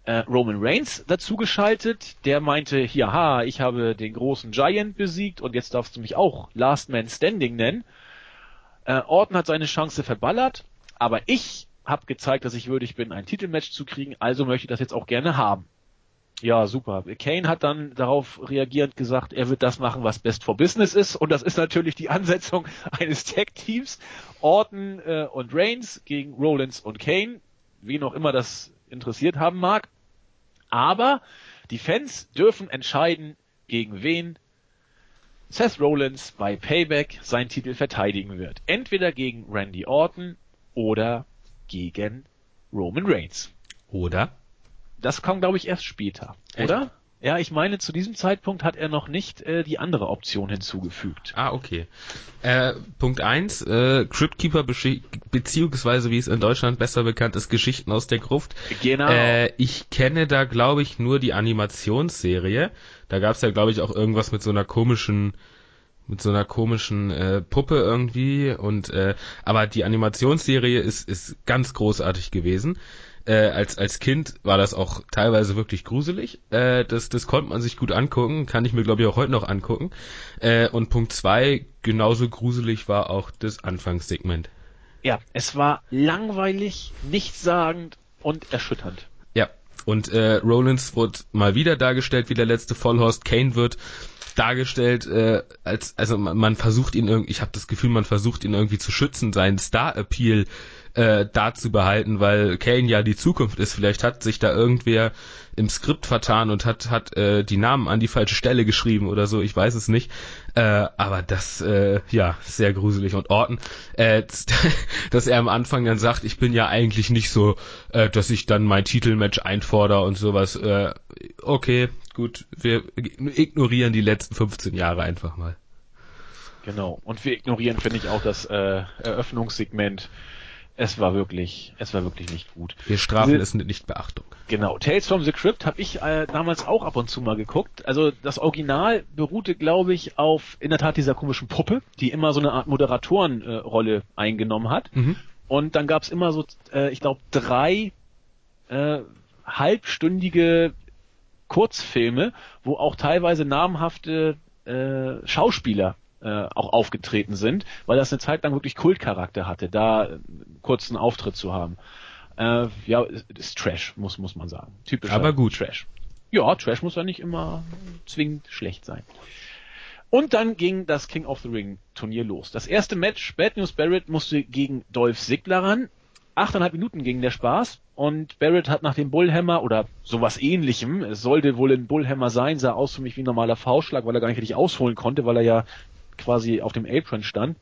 äh, Roman Reigns dazugeschaltet. Der meinte, hier, ha, ich habe den großen Giant besiegt und jetzt darfst du mich auch Last Man Standing nennen. Äh, Orton hat seine Chance verballert, aber ich habe gezeigt, dass ich würdig bin, ein Titelmatch zu kriegen, also möchte ich das jetzt auch gerne haben. Ja, super. Kane hat dann darauf reagierend gesagt, er wird das machen, was best for business ist. Und das ist natürlich die Ansetzung *laughs* eines Tag-Teams. Orton äh, und Reigns gegen Rollins und Kane. Wie noch immer das interessiert haben mag. Aber die Fans dürfen entscheiden, gegen wen Seth Rollins bei Payback seinen Titel verteidigen wird. Entweder gegen Randy Orton oder gegen Roman Reigns. Oder? Das kam, glaube ich, erst später. Echt? Oder? Ja, ich meine, zu diesem Zeitpunkt hat er noch nicht äh, die andere Option hinzugefügt. Ah, okay. Äh, Punkt eins: äh, Cryptkeeper beziehungsweise wie es in Deutschland besser bekannt ist, Geschichten aus der Gruft. Genau. Äh, ich kenne da, glaube ich, nur die Animationsserie. Da gab es ja, glaube ich, auch irgendwas mit so einer komischen mit so einer komischen äh, Puppe irgendwie und äh, aber die Animationsserie ist ist ganz großartig gewesen äh, als, als Kind war das auch teilweise wirklich gruselig. Äh, das, das konnte man sich gut angucken, kann ich mir glaube ich auch heute noch angucken. Äh, und Punkt zwei, genauso gruselig war auch das Anfangssegment. Ja, es war langweilig, nichtssagend und erschütternd. Ja, und äh, Rollins wurde mal wieder dargestellt wie der letzte Vollhorst. Kane wird dargestellt äh, als also man, man versucht ihn irgendwie ich habe das Gefühl man versucht ihn irgendwie zu schützen seinen Star Appeal äh, da zu behalten, weil Kane ja die Zukunft ist. Vielleicht hat sich da irgendwer im Skript vertan und hat hat äh, die Namen an die falsche Stelle geschrieben oder so. Ich weiß es nicht. Äh, aber das äh, ja sehr gruselig und Orten, äh, *laughs* dass er am Anfang dann sagt, ich bin ja eigentlich nicht so, äh, dass ich dann mein Titelmatch einfordere und sowas. Äh, okay, gut, wir ignorieren die letzten 15 Jahre einfach mal. Genau. Und wir ignorieren, finde ich, auch das äh, Eröffnungssegment es war wirklich, es war wirklich nicht gut. Wir strafen Diese, es mit nicht Beachtung. Genau. Tales from the Crypt habe ich äh, damals auch ab und zu mal geguckt. Also das Original beruhte, glaube ich, auf in der Tat dieser komischen Puppe, die immer so eine Art Moderatorenrolle äh, eingenommen hat. Mhm. Und dann gab's immer so, äh, ich glaube, drei äh, halbstündige Kurzfilme, wo auch teilweise namhafte äh, Schauspieler äh, auch aufgetreten sind, weil das eine Zeit lang wirklich Kultcharakter hatte, da einen kurzen Auftritt zu haben. Äh, ja, ist Trash, muss, muss man sagen. Typisch. Aber gut. Trash. Ja, Trash muss ja nicht immer zwingend schlecht sein. Und dann ging das King of the Ring Turnier los. Das erste Match, Bad News Barrett musste gegen Dolph Ziggler ran. Achteinhalb Minuten ging der Spaß und Barrett hat nach dem Bullhammer oder sowas ähnlichem, es sollte wohl ein Bullhammer sein, sah aus für mich wie ein normaler Faustschlag, weil er gar nicht richtig ausholen konnte, weil er ja quasi auf dem Apron stand.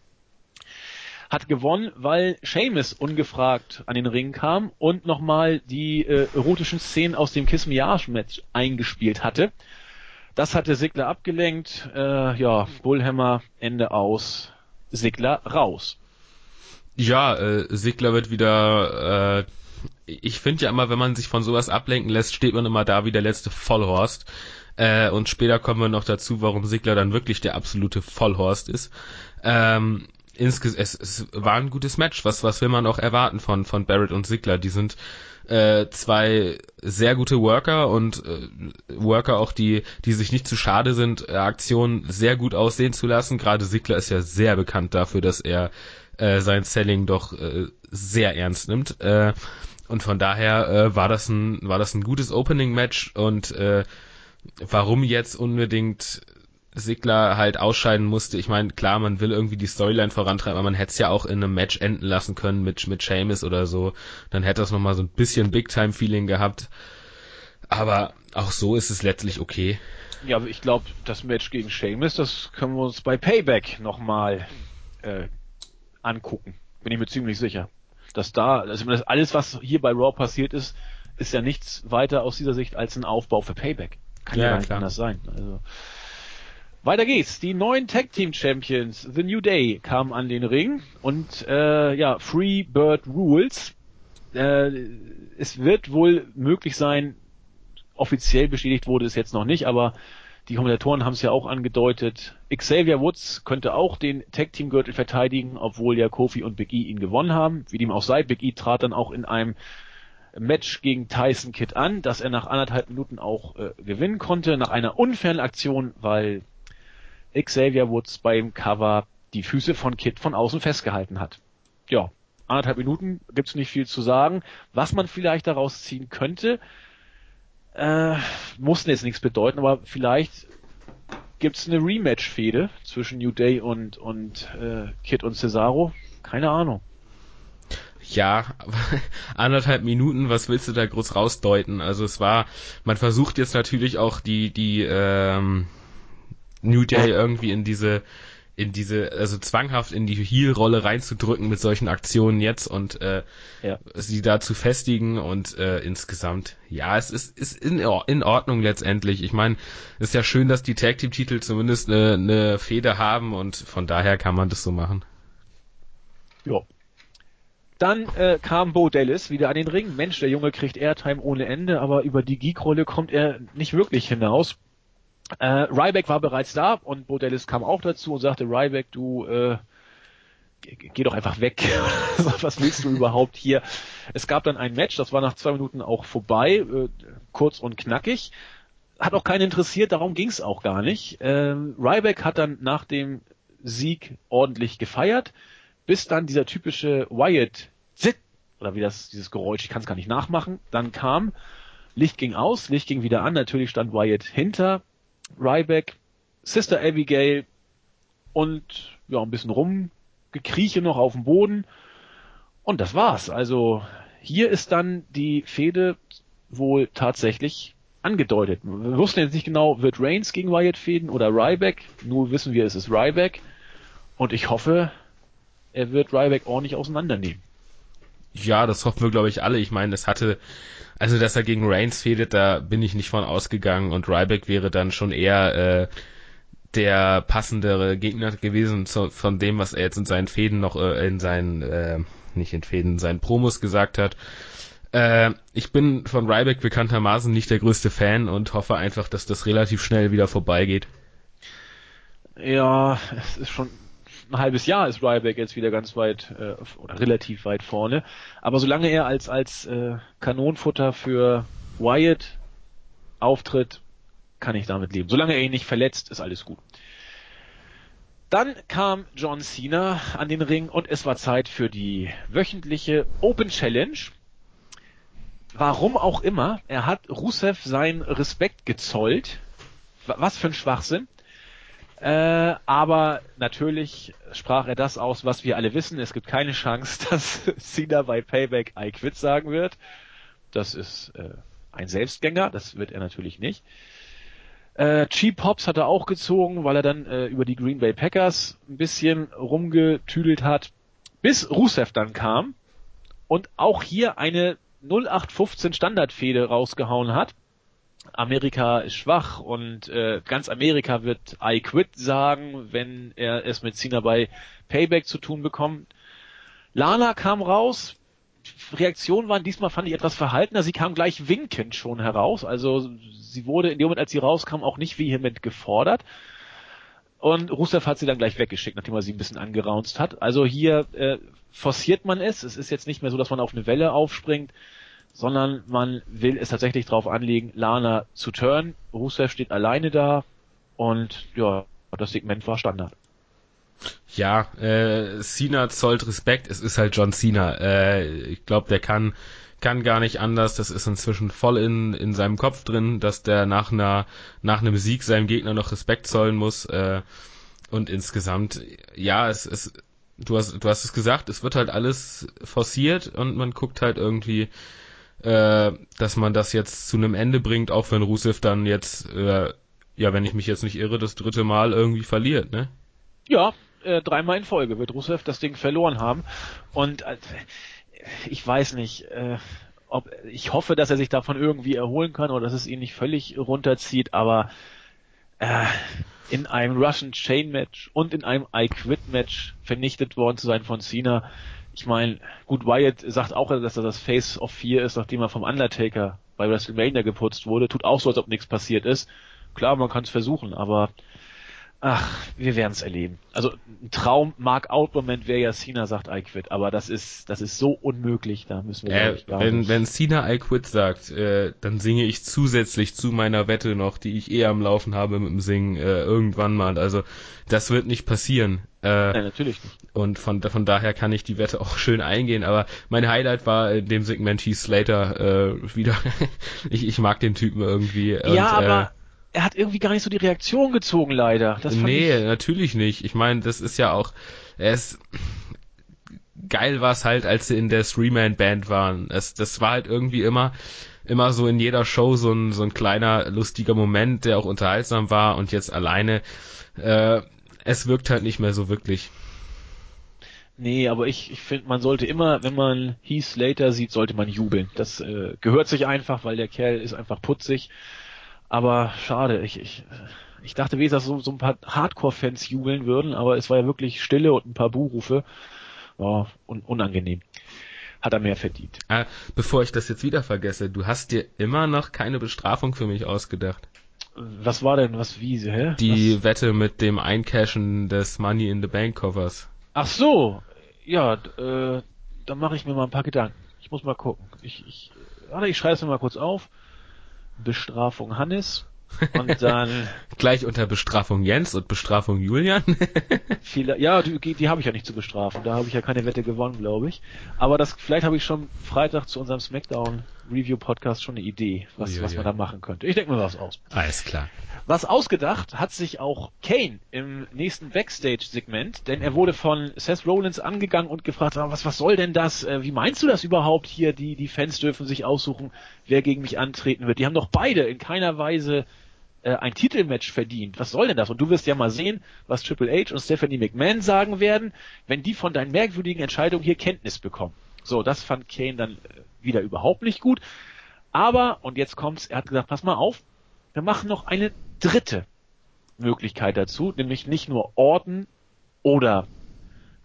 Hat gewonnen, weil Seamus ungefragt an den Ring kam und nochmal die äh, erotischen Szenen aus dem Kiss Me Match eingespielt hatte. Das hatte Sigler abgelenkt. Äh, ja, Bullhammer, Ende aus. Sigler raus. Ja, äh, Sigler wird wieder. Äh, ich finde ja immer, wenn man sich von sowas ablenken lässt, steht man immer da wie der letzte Vollhorst. Äh, und später kommen wir noch dazu, warum Sigler dann wirklich der absolute Vollhorst ist. Ähm, insges es, es war ein gutes Match. Was, was will man auch erwarten von, von Barrett und Sigler? Die sind äh, zwei sehr gute Worker und äh, Worker auch, die, die sich nicht zu schade sind, äh, Aktionen sehr gut aussehen zu lassen. Gerade Sigler ist ja sehr bekannt dafür, dass er äh, sein Selling doch äh, sehr ernst nimmt. Äh, und von daher äh, war das ein war das ein gutes Opening Match und äh, warum jetzt unbedingt Sigler halt ausscheiden musste. Ich meine, klar, man will irgendwie die Storyline vorantreiben, aber man hätte es ja auch in einem Match enden lassen können mit, mit Seamus oder so. Dann hätte das nochmal so ein bisschen Big-Time-Feeling gehabt. Aber auch so ist es letztlich okay. Ja, ich glaube, das Match gegen Seamus, das können wir uns bei Payback nochmal äh, angucken. Bin ich mir ziemlich sicher. Dass da, also alles, was hier bei Raw passiert ist, ist ja nichts weiter aus dieser Sicht als ein Aufbau für Payback. Kann ja, ja gar nicht anders sein. Also, weiter geht's. Die neuen Tag Team Champions, The New Day, kamen an den Ring und äh, ja, Free Bird Rules. Äh, es wird wohl möglich sein, offiziell bestätigt wurde es jetzt noch nicht, aber die Kommentatoren haben es ja auch angedeutet. Xavier Woods könnte auch den Tag Team Gürtel verteidigen, obwohl ja Kofi und Big E ihn gewonnen haben. Wie dem auch sei, Big E trat dann auch in einem Match gegen Tyson Kidd an, dass er nach anderthalb Minuten auch äh, gewinnen konnte, nach einer unfairen Aktion, weil Xavier Woods beim Cover die Füße von Kid von außen festgehalten hat. Ja, anderthalb Minuten gibt's nicht viel zu sagen. Was man vielleicht daraus ziehen könnte, äh, muss jetzt nichts bedeuten, aber vielleicht gibt's eine Rematch-Fehde zwischen New Day und, und äh, Kid und Cesaro. Keine Ahnung. Ja, *laughs* anderthalb Minuten, was willst du da groß rausdeuten? Also es war, man versucht jetzt natürlich auch die, die, ähm, New Day irgendwie in diese in diese, also zwanghaft in die Heel-Rolle reinzudrücken mit solchen Aktionen jetzt und äh, ja. sie da zu festigen und äh, insgesamt, ja, es ist, ist in, in Ordnung letztendlich. Ich meine, es ist ja schön, dass die Tag Team-Titel zumindest eine, eine Feder haben und von daher kann man das so machen. Ja. Dann äh, kam Bo Dallas wieder an den Ring. Mensch, der Junge kriegt Airtime ohne Ende, aber über die Geek-Rolle kommt er nicht wirklich hinaus. Äh, Ryback war bereits da und Bodellis kam auch dazu und sagte, Ryback, du äh, geh doch einfach weg. *laughs* Was willst du überhaupt hier? Es gab dann ein Match, das war nach zwei Minuten auch vorbei, äh, kurz und knackig. Hat auch keinen interessiert, darum ging's auch gar nicht. Ähm, Ryback hat dann nach dem Sieg ordentlich gefeiert, bis dann dieser typische Wyatt Zit, oder wie das, dieses Geräusch, ich kann es gar nicht nachmachen, dann kam, Licht ging aus, Licht ging wieder an, natürlich stand Wyatt hinter Ryback, Sister Abigail und ja, ein bisschen rumgekrieche noch auf dem Boden. Und das war's. Also hier ist dann die Fehde wohl tatsächlich angedeutet. Wir wussten jetzt nicht genau, wird Reigns gegen Wyatt fäden oder Ryback. Nur wissen wir, es ist Ryback. Und ich hoffe, er wird Ryback ordentlich auseinandernehmen. Ja, das hoffen wir, glaube ich, alle. Ich meine, es hatte also, dass er gegen Reigns fehlt, da bin ich nicht von ausgegangen und Ryback wäre dann schon eher äh, der passendere Gegner gewesen zu, von dem, was er jetzt in seinen Fäden noch äh, in seinen, äh, nicht in Fäden, in seinen Promos gesagt hat. Äh, ich bin von Ryback bekanntermaßen nicht der größte Fan und hoffe einfach, dass das relativ schnell wieder vorbeigeht. Ja, es ist schon ein halbes Jahr ist Ryback jetzt wieder ganz weit äh, oder relativ weit vorne. Aber solange er als als äh, Kanonenfutter für Wyatt auftritt, kann ich damit leben. Solange er ihn nicht verletzt, ist alles gut. Dann kam John Cena an den Ring und es war Zeit für die wöchentliche Open Challenge. Warum auch immer, er hat Rusev seinen Respekt gezollt. Was für ein Schwachsinn. Äh, aber natürlich sprach er das aus, was wir alle wissen. Es gibt keine Chance, *laughs* dass Cena bei Payback I quit sagen wird. Das ist äh, ein Selbstgänger, das wird er natürlich nicht. Äh, Cheap Hops hat er auch gezogen, weil er dann äh, über die Green Bay Packers ein bisschen rumgetüdelt hat, bis Rusev dann kam und auch hier eine 0815 Standardfehde rausgehauen hat. Amerika ist schwach und äh, ganz Amerika wird I quit sagen, wenn er es mit Cena bei Payback zu tun bekommt. Lana kam raus. Reaktionen waren diesmal fand ich etwas verhaltener. Sie kam gleich winkend schon heraus. Also sie wurde in dem Moment, als sie rauskam, auch nicht vehement gefordert. Und Rusev hat sie dann gleich weggeschickt, nachdem er sie ein bisschen angeraunzt hat. Also hier äh, forciert man es. Es ist jetzt nicht mehr so, dass man auf eine Welle aufspringt sondern man will es tatsächlich darauf anlegen, Lana zu turnen. Rusev steht alleine da und ja, das Segment war Standard. Ja, äh, Cena zollt Respekt. Es ist halt John Cena. Äh, ich glaube, der kann kann gar nicht anders. Das ist inzwischen voll in in seinem Kopf drin, dass der nach einer nach einem Sieg seinem Gegner noch Respekt zollen muss. Äh, und insgesamt, ja, es ist du hast du hast es gesagt. Es wird halt alles forciert und man guckt halt irgendwie äh, dass man das jetzt zu einem Ende bringt, auch wenn Rusev dann jetzt, äh, ja, wenn ich mich jetzt nicht irre, das dritte Mal irgendwie verliert, ne? Ja, äh, dreimal in Folge wird Rusev das Ding verloren haben. Und äh, ich weiß nicht, äh, ob ich hoffe, dass er sich davon irgendwie erholen kann oder dass es ihn nicht völlig runterzieht, aber äh, in einem Russian Chain Match und in einem I Quit Match vernichtet worden zu sein von Cena, ich meine, gut, Wyatt sagt auch, dass er das Face of Fear ist, nachdem er vom Undertaker bei WrestleMania geputzt wurde. Tut auch so, als ob nichts passiert ist. Klar, man kann es versuchen, aber ach, wir werden es erleben. Also ein Traum, Mark Out Moment wäre ja Cena sagt I quit, aber das ist das ist so unmöglich, da müssen wir äh, wenn nicht. wenn Cena I quit sagt, äh, dann singe ich zusätzlich zu meiner Wette noch, die ich eh am Laufen habe mit dem Singen äh, irgendwann mal. Also das wird nicht passieren. Äh, Nein, natürlich nicht. Und von, von daher kann ich die Wette auch schön eingehen. Aber mein Highlight war in dem Segment Heath Slater äh, wieder. *laughs* ich, ich mag den Typen irgendwie. Ja, und, aber äh, er hat irgendwie gar nicht so die Reaktion gezogen, leider. Das nee, ich... natürlich nicht. Ich meine, das ist ja auch. Er ist geil war es halt, als sie in der Three-Man-Band waren. Es, das war halt irgendwie immer, immer so in jeder Show so ein, so ein kleiner, lustiger Moment, der auch unterhaltsam war und jetzt alleine, äh, es wirkt halt nicht mehr so wirklich. Nee, aber ich, ich finde, man sollte immer, wenn man Heath Slater sieht, sollte man jubeln. Das äh, gehört sich einfach, weil der Kerl ist einfach putzig. Aber schade, ich, ich, ich dachte wie dass so, so ein paar Hardcore-Fans jubeln würden, aber es war ja wirklich Stille und ein paar Buhrufe. War un unangenehm. Hat er mehr verdient. Ah, bevor ich das jetzt wieder vergesse, du hast dir immer noch keine Bestrafung für mich ausgedacht. Was war denn, was, wie, hä? Die was? Wette mit dem Eincashen des Money in the Bank Covers. Ach so, ja, äh, dann mache ich mir mal ein paar Gedanken. Ich muss mal gucken. Ich, ich, warte, ich schreibe es mir mal kurz auf. Bestrafung Hannes. *laughs* Und dann. Gleich unter Bestrafung Jens und Bestrafung Julian. *laughs* viele, ja, die, die habe ich ja nicht zu bestrafen. Da habe ich ja keine Wette gewonnen, glaube ich. Aber das, vielleicht habe ich schon Freitag zu unserem Smackdown Review Podcast schon eine Idee, was, was man da machen könnte. Ich denke mir was aus. Alles klar. Was ausgedacht hat sich auch Kane im nächsten Backstage-Segment, denn er wurde von Seth Rollins angegangen und gefragt, ah, was, was soll denn das? Äh, wie meinst du das überhaupt hier? Die, die Fans dürfen sich aussuchen, wer gegen mich antreten wird. Die haben doch beide in keiner Weise äh, ein Titelmatch verdient. Was soll denn das? Und du wirst ja mal sehen, was Triple H und Stephanie McMahon sagen werden, wenn die von deinen merkwürdigen Entscheidungen hier Kenntnis bekommen. So, das fand Kane dann äh, wieder überhaupt nicht gut. Aber, und jetzt kommt's, er hat gesagt, pass mal auf, wir machen noch eine dritte Möglichkeit dazu, nämlich nicht nur Orton oder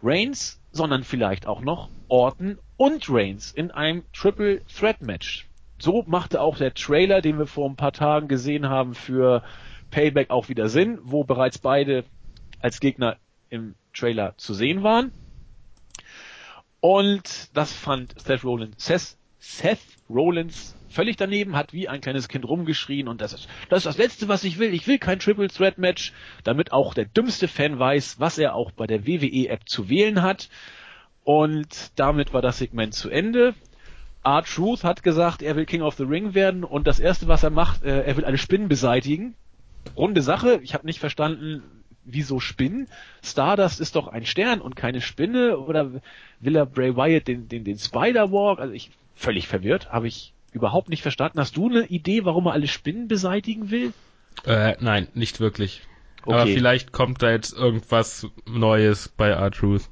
Reigns, sondern vielleicht auch noch Orton und Reigns in einem Triple Threat Match. So machte auch der Trailer, den wir vor ein paar Tagen gesehen haben für Payback auch wieder Sinn, wo bereits beide als Gegner im Trailer zu sehen waren. Und das fand Seth Rollins, Seth, Seth Rollins völlig daneben, hat wie ein kleines Kind rumgeschrien und das ist, das ist das Letzte, was ich will. Ich will kein Triple Threat Match, damit auch der dümmste Fan weiß, was er auch bei der WWE App zu wählen hat. Und damit war das Segment zu Ende. R-Truth hat gesagt, er will King of the Ring werden und das erste, was er macht, äh, er will alle Spinnen beseitigen. Runde Sache. Ich habe nicht verstanden, wieso Spinnen? Stardust ist doch ein Stern und keine Spinne oder will er Bray Wyatt den, den, den Spider-Walk? Also ich, völlig verwirrt, habe ich überhaupt nicht verstanden. Hast du eine Idee, warum er alle Spinnen beseitigen will? Äh, nein, nicht wirklich. Okay. Aber vielleicht kommt da jetzt irgendwas Neues bei R-Truth.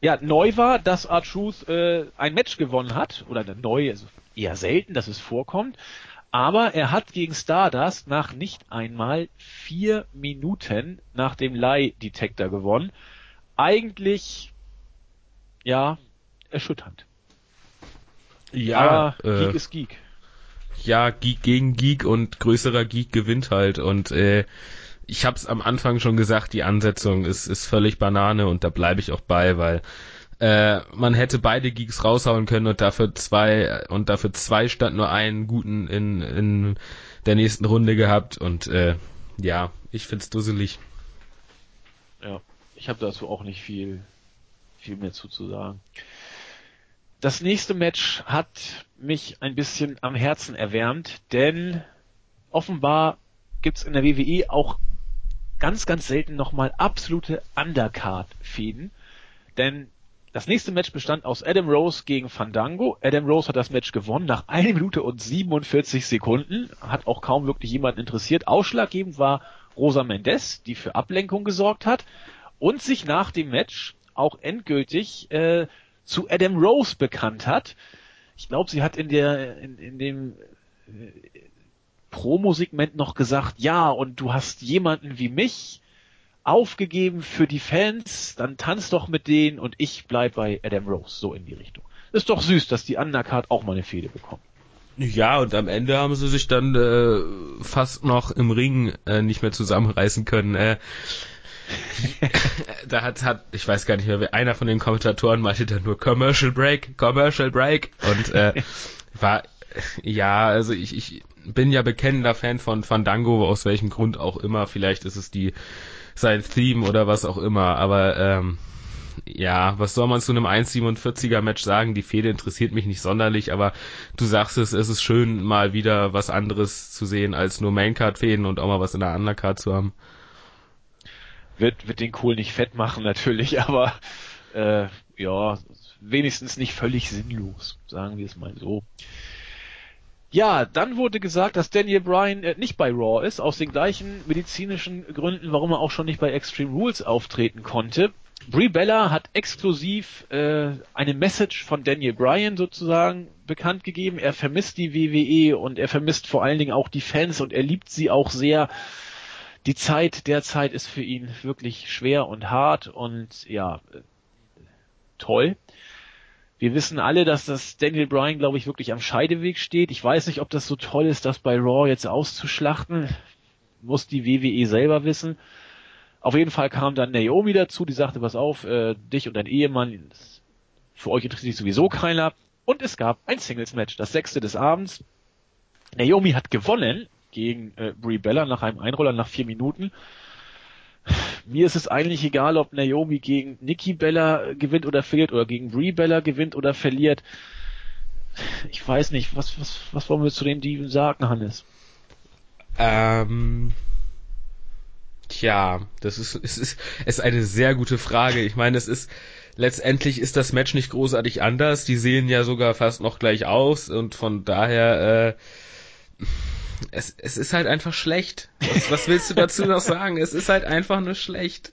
Ja, neu war, dass R-Truth äh, ein Match gewonnen hat, oder neu, also eher selten, dass es vorkommt, aber er hat gegen Stardust nach nicht einmal vier Minuten nach dem Lie Detector gewonnen. Eigentlich, ja, erschütternd. Ja, aber äh, Geek ist Geek. Ja, Geek gegen Geek und größerer Geek gewinnt halt und äh, ich hab's am Anfang schon gesagt, die Ansetzung ist, ist völlig Banane und da bleibe ich auch bei, weil äh, man hätte beide Geeks raushauen können und dafür zwei und dafür zwei statt nur einen guten in, in der nächsten Runde gehabt und äh, ja, ich find's dusselig. Ja, ich habe dazu auch nicht viel viel mehr zuzusagen. Das nächste Match hat mich ein bisschen am Herzen erwärmt, denn offenbar gibt's in der WWE auch ganz, ganz selten nochmal absolute Undercard-Fäden. Denn das nächste Match bestand aus Adam Rose gegen Fandango. Adam Rose hat das Match gewonnen nach 1 Minute und 47 Sekunden. Hat auch kaum wirklich jemanden interessiert. Ausschlaggebend war Rosa Mendes, die für Ablenkung gesorgt hat und sich nach dem Match auch endgültig äh, zu Adam Rose bekannt hat. Ich glaube, sie hat in der in, in dem äh, Promo-Segment noch gesagt, ja, und du hast jemanden wie mich aufgegeben für die Fans, dann tanz doch mit denen und ich bleib bei Adam Rose, so in die Richtung. Ist doch süß, dass die Undercard auch mal eine Fehde bekommt. Ja, und am Ende haben sie sich dann äh, fast noch im Ring äh, nicht mehr zusammenreißen können. Äh, *laughs* da hat, hat, ich weiß gar nicht mehr, wer einer von den Kommentatoren meinte dann nur Commercial Break, Commercial Break und äh, *laughs* war ja, also ich, ich bin ja bekennender Fan von Fandango, aus welchem Grund auch immer. Vielleicht ist es die sein Theme oder was auch immer. Aber ähm, ja, was soll man zu einem 1,47er Match sagen? Die Fehde interessiert mich nicht sonderlich, aber du sagst es, es ist schön, mal wieder was anderes zu sehen als nur Maincard-Fäden und auch mal was in der Undercard zu haben. Wird, wird den Kohl nicht fett machen natürlich, *laughs* aber äh, ja, wenigstens nicht völlig sinnlos, sagen wir es mal so. Ja, dann wurde gesagt, dass Daniel Bryan äh, nicht bei Raw ist, aus den gleichen medizinischen Gründen, warum er auch schon nicht bei Extreme Rules auftreten konnte. Brie Bella hat exklusiv äh, eine Message von Daniel Bryan sozusagen bekannt gegeben. Er vermisst die WWE und er vermisst vor allen Dingen auch die Fans und er liebt sie auch sehr. Die Zeit derzeit ist für ihn wirklich schwer und hart und ja, äh, toll. Wir wissen alle, dass das Daniel Bryan, glaube ich, wirklich am Scheideweg steht. Ich weiß nicht, ob das so toll ist, das bei Raw jetzt auszuschlachten. Muss die WWE selber wissen. Auf jeden Fall kam dann Naomi dazu, die sagte, pass auf, äh, dich und dein Ehemann, für euch interessiert sich sowieso keiner. Und es gab ein Singles-Match, das sechste des Abends. Naomi hat gewonnen gegen äh, Brie Bella nach einem Einroller nach vier Minuten mir ist es eigentlich egal, ob Naomi gegen Nikki Bella gewinnt oder verliert oder gegen Brie Bella gewinnt oder verliert. Ich weiß nicht, was, was, was wollen wir zu dem Diven sagen, Hannes? Ähm, tja, das ist, es ist, es ist eine sehr gute Frage. Ich meine, es ist, letztendlich ist das Match nicht großartig anders. Die sehen ja sogar fast noch gleich aus und von daher, äh, es, es ist halt einfach schlecht. Was, was willst du dazu noch sagen? Es ist halt einfach nur schlecht.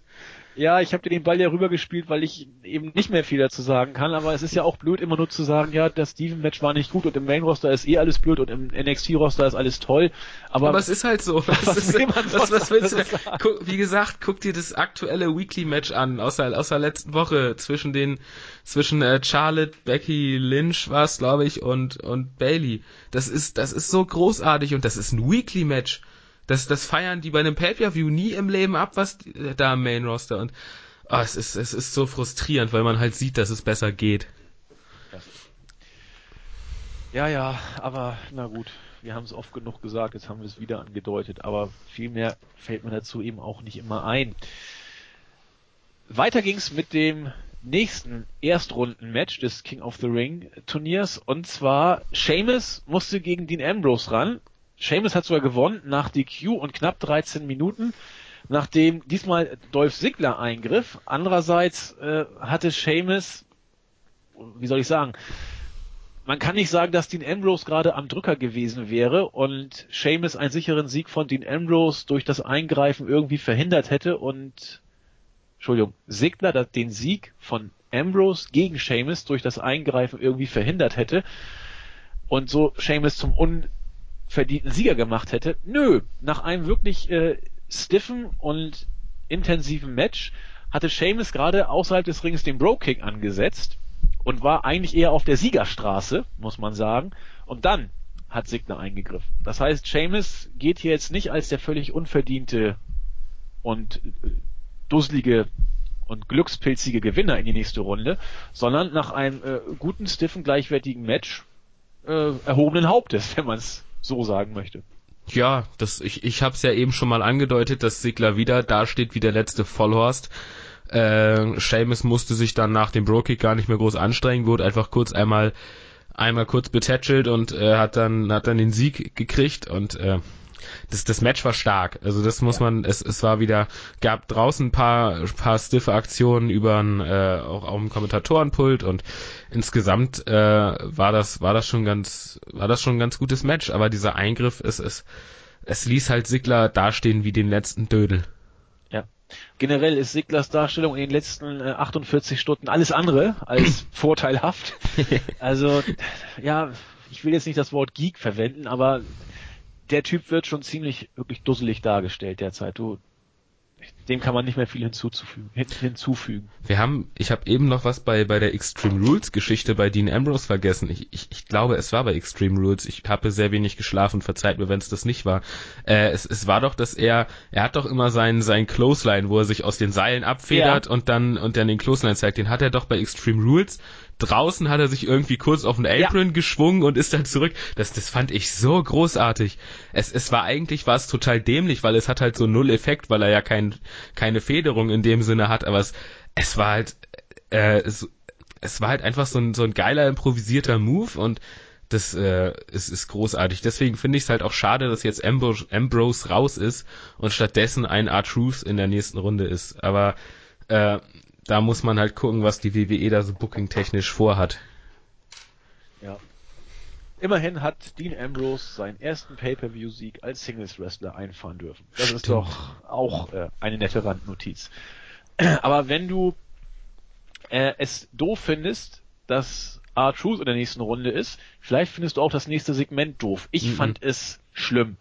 Ja, ich habe dir den Ball ja rübergespielt, weil ich eben nicht mehr viel dazu sagen kann, aber es ist ja auch blöd, immer nur zu sagen, ja, das Steven-Match war nicht gut und im Main-Roster ist eh alles blöd und im NXT-Roster ist alles toll. Aber, aber es ist halt so. *laughs* Was, was, ist, was, was willst du guck, Wie gesagt, guck dir das aktuelle Weekly-Match an, aus der, aus der letzten Woche zwischen den, zwischen äh, Charlotte, Becky Lynch war es, glaube ich, und, und Bailey. Das ist, das ist so großartig und das ist ein Weekly-Match. Das, das feiern die bei einem Pay-Per-View nie im Leben ab, was die, da im Main Roster und oh, es ist es ist so frustrierend, weil man halt sieht, dass es besser geht. Ja, ja, aber na gut, wir haben es oft genug gesagt, jetzt haben wir es wieder angedeutet, aber viel mehr fällt mir dazu eben auch nicht immer ein. Weiter ging's mit dem nächsten Erstrunden-Match des King of the Ring Turniers und zwar Seamus musste gegen Dean Ambrose ran Seamus hat sogar gewonnen nach DQ und knapp 13 Minuten. nachdem diesmal Dolph Ziggler eingriff. Andererseits äh, hatte Seamus, wie soll ich sagen, man kann nicht sagen, dass Dean Ambrose gerade am Drücker gewesen wäre und Seamus einen sicheren Sieg von Dean Ambrose durch das Eingreifen irgendwie verhindert hätte und Entschuldigung, Sigler den Sieg von Ambrose gegen Seamus durch das Eingreifen irgendwie verhindert hätte und so Seamus zum unverdienten Sieger gemacht hätte. Nö, nach einem wirklich äh, stiffen und intensiven Match hatte Seamus gerade außerhalb des Rings den Bro-Kick angesetzt und war eigentlich eher auf der Siegerstraße, muss man sagen. Und dann hat Signer eingegriffen. Das heißt, Seamus geht hier jetzt nicht als der völlig unverdiente und äh, dusselige und glückspilzige Gewinner in die nächste Runde, sondern nach einem äh, guten, stiffen, gleichwertigen Match äh, erhobenen Hauptes, *laughs* wenn man es so sagen möchte. Ja, das, ich, ich habe es ja eben schon mal angedeutet, dass Sigler wieder dasteht wie der letzte Vollhorst. Äh, Seamus musste sich dann nach dem Bro-Kick gar nicht mehr groß anstrengen, wurde einfach kurz einmal einmal kurz betätschelt und äh, hat dann hat dann den Sieg gekriegt und äh, das, das Match war stark. Also das muss ja. man, es, es war wieder, gab draußen ein paar, paar stiffe Aktionen über äh, auch auf dem Kommentatorenpult und insgesamt äh, war das, war das schon ganz, war das schon ein ganz gutes Match. Aber dieser Eingriff, es, es, es ließ halt Sigler dastehen wie den letzten Dödel. Generell ist Siglers Darstellung in den letzten äh, 48 Stunden alles andere als *clears throat* vorteilhaft. Also, ja, ich will jetzt nicht das Wort Geek verwenden, aber der Typ wird schon ziemlich wirklich dusselig dargestellt derzeit. Du, dem kann man nicht mehr viel hinzuzufügen, hinzufügen. Wir haben, ich habe eben noch was bei bei der Extreme Rules Geschichte bei Dean Ambrose vergessen. Ich, ich, ich glaube, es war bei Extreme Rules. Ich habe sehr wenig geschlafen. Verzeiht mir, wenn es das nicht war. Äh, es, es war doch, dass er, er hat doch immer sein sein Clothesline, wo er sich aus den Seilen abfedert ja. und dann und dann den Clothesline zeigt. Den hat er doch bei Extreme Rules draußen hat er sich irgendwie kurz auf den Apron ja. geschwungen und ist dann zurück. Das, das fand ich so großartig. Es, es war eigentlich war es total dämlich, weil es hat halt so null Effekt, weil er ja kein, keine Federung in dem Sinne hat, aber es, es war halt, äh, es, es war halt einfach so ein, so ein geiler improvisierter Move und das äh, ist, ist großartig. Deswegen finde ich es halt auch schade, dass jetzt Ambrose, Ambrose raus ist und stattdessen ein R-Truth in der nächsten Runde ist. Aber äh, da muss man halt gucken, was die WWE da so booking-technisch vorhat. Ja. Immerhin hat Dean Ambrose seinen ersten Pay-Per-View-Sieg als Singles-Wrestler einfahren dürfen. Das Stimmt. ist doch auch äh, eine nette Randnotiz. *clears throat* Aber wenn du äh, es doof findest, dass R-Truth in der nächsten Runde ist, vielleicht findest du auch das nächste Segment doof. Ich mhm. fand es schlimm.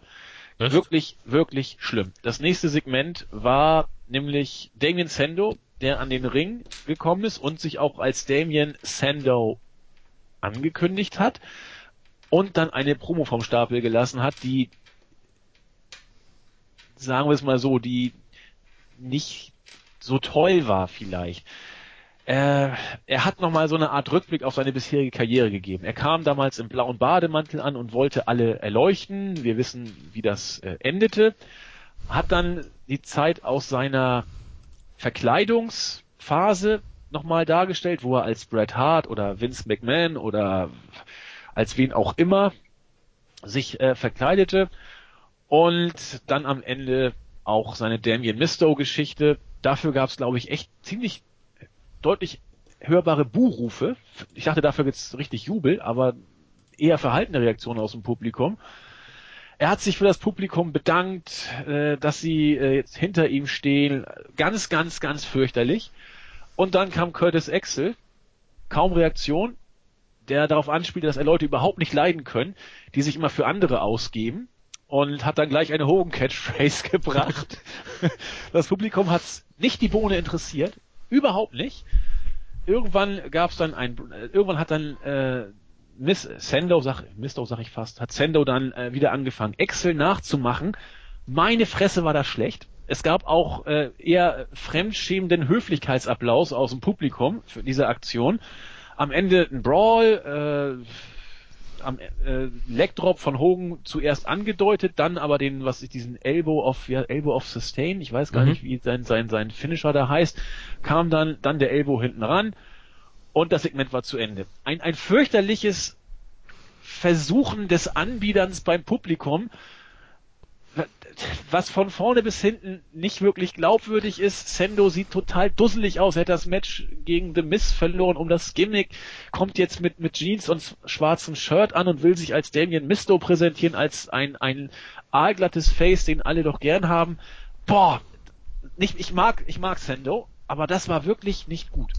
Was? Wirklich, wirklich schlimm. Das nächste Segment war nämlich Damien Sando der an den Ring gekommen ist und sich auch als Damien Sandow angekündigt hat und dann eine Promo vom Stapel gelassen hat, die, sagen wir es mal so, die nicht so toll war vielleicht. Äh, er hat nochmal so eine Art Rückblick auf seine bisherige Karriere gegeben. Er kam damals im blauen Bademantel an und wollte alle erleuchten. Wir wissen, wie das äh, endete. Hat dann die Zeit aus seiner Verkleidungsphase nochmal dargestellt, wo er als Bret Hart oder Vince McMahon oder als wen auch immer sich äh, verkleidete und dann am Ende auch seine Damien Misto Geschichte. Dafür gab es, glaube ich, echt ziemlich deutlich hörbare Buhrufe. Ich dachte, dafür gibt's richtig Jubel, aber eher verhaltene Reaktionen aus dem Publikum. Er hat sich für das Publikum bedankt, äh, dass sie äh, jetzt hinter ihm stehen. Ganz, ganz, ganz fürchterlich. Und dann kam Curtis Axel. Kaum Reaktion. Der darauf anspielte, dass er Leute überhaupt nicht leiden können, die sich immer für andere ausgeben. Und hat dann gleich eine Hogan-Catchphrase *laughs* gebracht. das Publikum hat's nicht die Bohne interessiert. Überhaupt nicht. Irgendwann gab's dann ein, irgendwann hat dann äh, Miss Sendo, sag, Misto sag ich fast, hat Sendo dann äh, wieder angefangen, Excel nachzumachen. Meine Fresse war das schlecht. Es gab auch äh, eher fremdschämenden Höflichkeitsapplaus aus dem Publikum für diese Aktion. Am Ende ein Brawl, äh, am äh, Legdrop von Hogan zuerst angedeutet, dann aber den, was ich diesen Elbow of, ja, Elbow of Sustain, ich weiß gar mhm. nicht, wie sein, sein, sein Finisher da heißt, kam dann, dann der Elbow hinten ran und das Segment war zu Ende. Ein, ein fürchterliches Versuchen des Anbiederns beim Publikum, was von vorne bis hinten nicht wirklich glaubwürdig ist. Sendo sieht total dusselig aus. Er hat das Match gegen The Miz verloren um das Gimmick, kommt jetzt mit, mit Jeans und schwarzem Shirt an und will sich als Damien Misto präsentieren, als ein, ein aalglattes Face, den alle doch gern haben. Boah, nicht, ich mag, ich mag Sendo, aber das war wirklich nicht gut.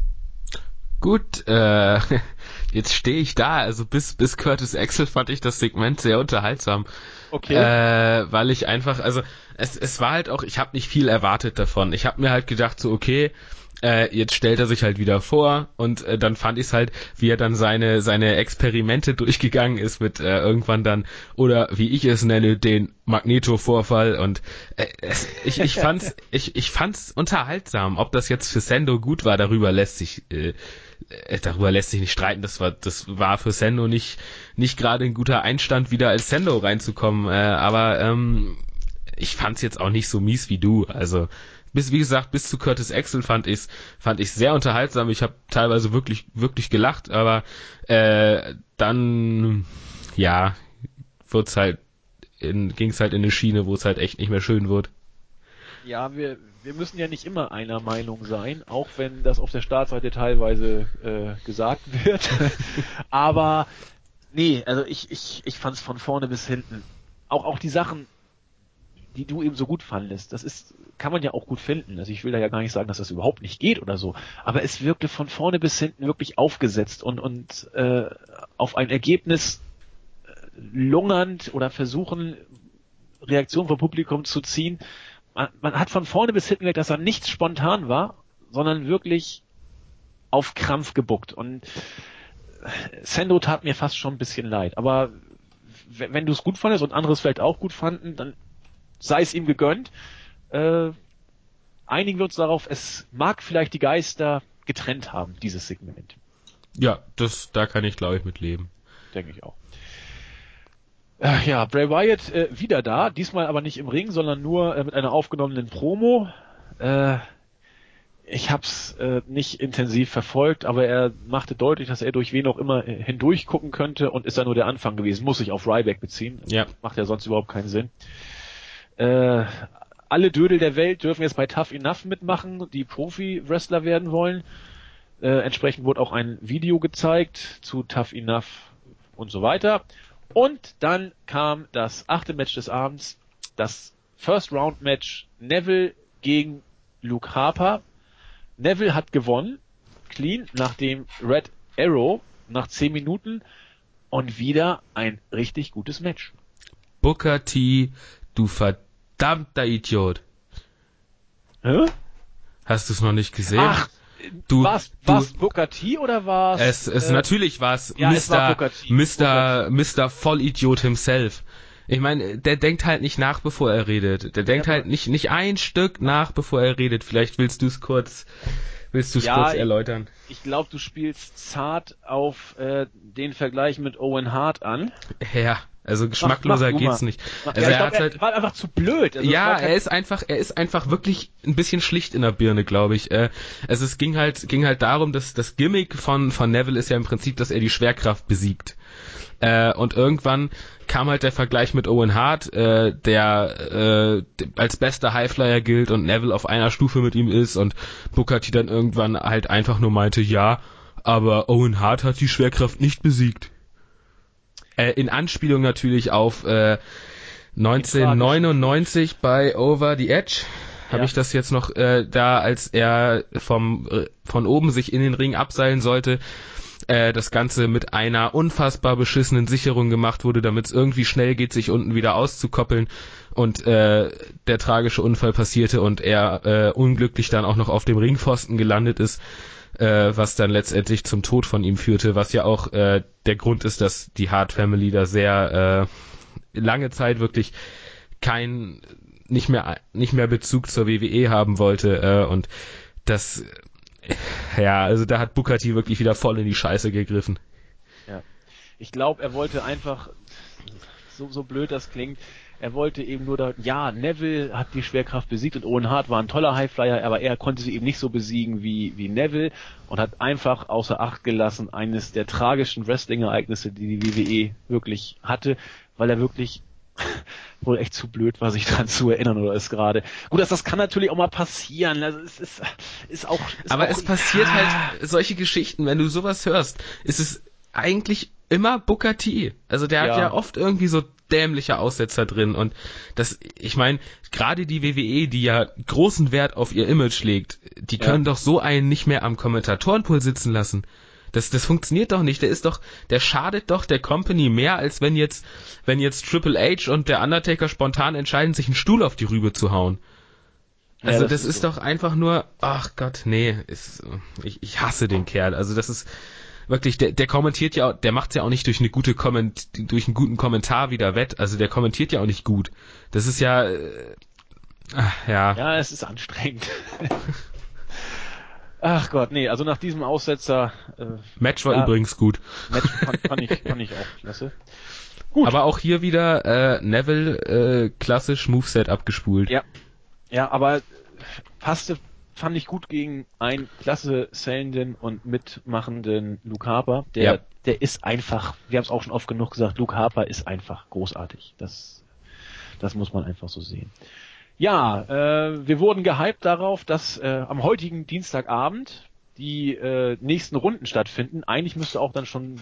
Gut, äh, *laughs* jetzt stehe ich da. Also bis, bis Curtis Axel fand ich das Segment sehr unterhaltsam. Okay. Äh, weil ich einfach, also es, es war halt auch, ich habe nicht viel erwartet davon. Ich habe mir halt gedacht, so okay, äh, jetzt stellt er sich halt wieder vor und äh, dann fand ich es halt, wie er dann seine seine Experimente *laughs* durchgegangen ist mit äh, irgendwann dann oder wie ich es nenne den Magneto-Vorfall und äh, es, ich ich fand's *laughs* ich ich fand's unterhaltsam. Ob das jetzt für Sendo gut war, darüber lässt sich äh, äh, darüber lässt sich nicht streiten. Das war, das war für Sendo nicht, nicht gerade ein guter Einstand, wieder als Sendo reinzukommen. Äh, aber ähm, ich fand's jetzt auch nicht so mies wie du. Also bis wie gesagt bis zu Curtis Axel fand ich's fand ich sehr unterhaltsam. Ich habe teilweise wirklich wirklich gelacht, aber äh, dann ja wird's halt in, ging's halt in eine Schiene, wo es halt echt nicht mehr schön wird. Ja, wir wir müssen ja nicht immer einer Meinung sein, auch wenn das auf der Startseite teilweise äh, gesagt *laughs* wird. Aber nee, also ich, ich, ich fand es von vorne bis hinten. Auch, auch die Sachen, die du eben so gut fandest, das ist, kann man ja auch gut finden. Also ich will da ja gar nicht sagen, dass das überhaupt nicht geht oder so. Aber es wirkte von vorne bis hinten wirklich aufgesetzt und, und äh, auf ein Ergebnis äh, lungernd oder versuchen, Reaktion vom Publikum zu ziehen, man, man hat von vorne bis hinten gemerkt, dass da nichts spontan war, sondern wirklich auf Krampf gebuckt. Und Sendo tat mir fast schon ein bisschen leid. Aber wenn du es gut fandest und andere es vielleicht auch gut fanden, dann sei es ihm gegönnt. Äh, einigen wir uns darauf, es mag vielleicht die Geister getrennt haben, dieses Segment. Ja, das, da kann ich glaube ich mit leben. Denke ich auch. Ja, Bray Wyatt äh, wieder da, diesmal aber nicht im Ring, sondern nur äh, mit einer aufgenommenen Promo. Äh, ich hab's äh, nicht intensiv verfolgt, aber er machte deutlich, dass er durch wen auch immer äh, hindurch gucken könnte und ist da nur der Anfang gewesen. Muss sich auf Ryback beziehen. Ja. Macht ja sonst überhaupt keinen Sinn. Äh, alle Dödel der Welt dürfen jetzt bei Tough Enough mitmachen, die Profi-Wrestler werden wollen. Äh, entsprechend wurde auch ein Video gezeigt zu Tough Enough und so weiter. Und dann kam das achte Match des Abends, das First Round Match Neville gegen Luke Harper. Neville hat gewonnen, clean, nachdem Red Arrow nach 10 Minuten und wieder ein richtig gutes Match. Booker T, du verdammter Idiot. Hä? Hast du es noch nicht gesehen? Ach, Du, war's, du, war's Booker T oder war's? Es, es äh, natürlich war's ja, Mr. Es war Mr. Mr. Vollidiot himself. Ich meine, der denkt halt nicht nach, bevor er redet. Der denkt ja, halt nicht nicht ein Stück nach, bevor er redet. Vielleicht willst du es kurz willst du es ja, kurz erläutern. Ich, ich glaube, du spielst zart auf äh, den Vergleich mit Owen Hart an. Ja. Also geschmackloser mach, mach geht's nicht. Also ja, er, glaub, halt, er war einfach zu blöd. Also ja, er ist einfach, er ist einfach wirklich ein bisschen schlicht in der Birne, glaube ich. Äh, also es ging halt, ging halt darum, dass das Gimmick von von Neville ist ja im Prinzip, dass er die Schwerkraft besiegt. Äh, und irgendwann kam halt der Vergleich mit Owen Hart, äh, der äh, als bester Highflyer gilt und Neville auf einer Stufe mit ihm ist und Booker T dann irgendwann halt einfach nur meinte, ja, aber Owen Hart hat die Schwerkraft nicht besiegt. Äh, in Anspielung natürlich auf äh, 1999 bei Over the Edge. Habe ja. ich das jetzt noch äh, da, als er vom äh, von oben sich in den Ring abseilen sollte, äh, das Ganze mit einer unfassbar beschissenen Sicherung gemacht wurde, damit es irgendwie schnell geht, sich unten wieder auszukoppeln und äh, der tragische Unfall passierte und er äh, unglücklich dann auch noch auf dem Ringpfosten gelandet ist äh, was dann letztendlich zum Tod von ihm führte, was ja auch äh, der Grund ist, dass die Hart Family da sehr äh, lange Zeit wirklich kein nicht mehr nicht mehr Bezug zur WWE haben wollte äh, und das ja, also da hat Bukati wirklich wieder voll in die Scheiße gegriffen. Ja. Ich glaube, er wollte einfach so so blöd das klingt, er wollte eben nur da, ja, Neville hat die Schwerkraft besiegt und Owen Hart war ein toller Highflyer, aber er konnte sie eben nicht so besiegen wie, wie Neville und hat einfach außer Acht gelassen eines der tragischen Wrestling-Ereignisse, die die WWE wirklich hatte, weil er wirklich *laughs* wohl echt zu blöd war, sich dran zu erinnern oder ist gerade. Gut, dass das kann natürlich auch mal passieren. Also es ist, ist auch. Ist Aber auch, es passiert halt solche Geschichten, wenn du sowas hörst, ist es eigentlich immer Booker T. Also der ja. hat ja oft irgendwie so dämliche Aussetzer drin und das, ich meine, gerade die WWE, die ja großen Wert auf ihr Image legt, die können ja. doch so einen nicht mehr am Kommentatorenpool sitzen lassen. Das, das funktioniert doch nicht. Der ist doch, der schadet doch der Company mehr, als wenn jetzt, wenn jetzt Triple H und der Undertaker spontan entscheiden, sich einen Stuhl auf die Rübe zu hauen. Also ja, das, das, ist, ist so. doch einfach nur, ach Gott, nee, ist, ich, ich hasse den Kerl. Also das ist, wirklich, der, der kommentiert ja, der macht's ja auch nicht durch eine gute Komment, durch einen guten Kommentar wieder wett. Also der kommentiert ja auch nicht gut. Das ist ja, äh, ach, ja. Ja, es ist anstrengend. Ach Gott, nee, also nach diesem Aussetzer. Äh, Match war ja, übrigens gut. Match fand, fand, ich, fand ich auch klasse. Gut. Aber auch hier wieder äh, Neville äh, klassisch Moveset abgespult. Ja. Ja, aber passte fand ich gut gegen einen klasse zählenden und mitmachenden Luke Harper. Der, ja. der ist einfach, wir haben es auch schon oft genug gesagt, Luke Harper ist einfach großartig. Das, das muss man einfach so sehen. Ja, äh, wir wurden gehypt darauf, dass äh, am heutigen Dienstagabend die äh, nächsten Runden stattfinden. Eigentlich müsste auch dann schon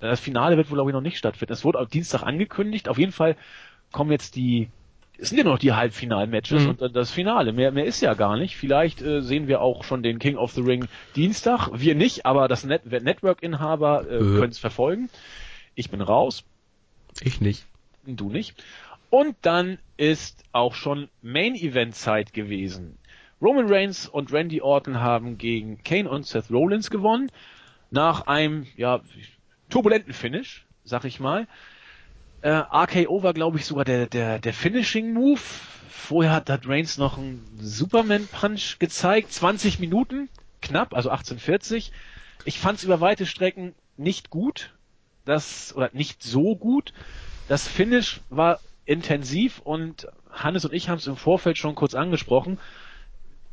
das Finale wird wohl glaube ich noch nicht stattfinden. Es wurde am Dienstag angekündigt. Auf jeden Fall kommen jetzt die es sind ja noch die Halbfinal-Matches mhm. und dann das Finale. Mehr, mehr ist ja gar nicht. Vielleicht äh, sehen wir auch schon den King of the Ring Dienstag. Wir nicht, aber das Net Network-Inhaber äh, äh. können es verfolgen. Ich bin raus. Ich nicht. Du nicht. Und dann ist auch schon Main-Event-Zeit gewesen. Roman Reigns und Randy Orton haben gegen Kane und Seth Rollins gewonnen. Nach einem, ja, turbulenten Finish, sag ich mal. Äh, RKO war, glaube ich, sogar der, der, der Finishing-Move. Vorher hat, hat Reigns noch einen Superman-Punch gezeigt. 20 Minuten, knapp, also 1840. Ich fand es über weite Strecken nicht gut. Das, oder nicht so gut. Das Finish war intensiv und Hannes und ich haben es im Vorfeld schon kurz angesprochen.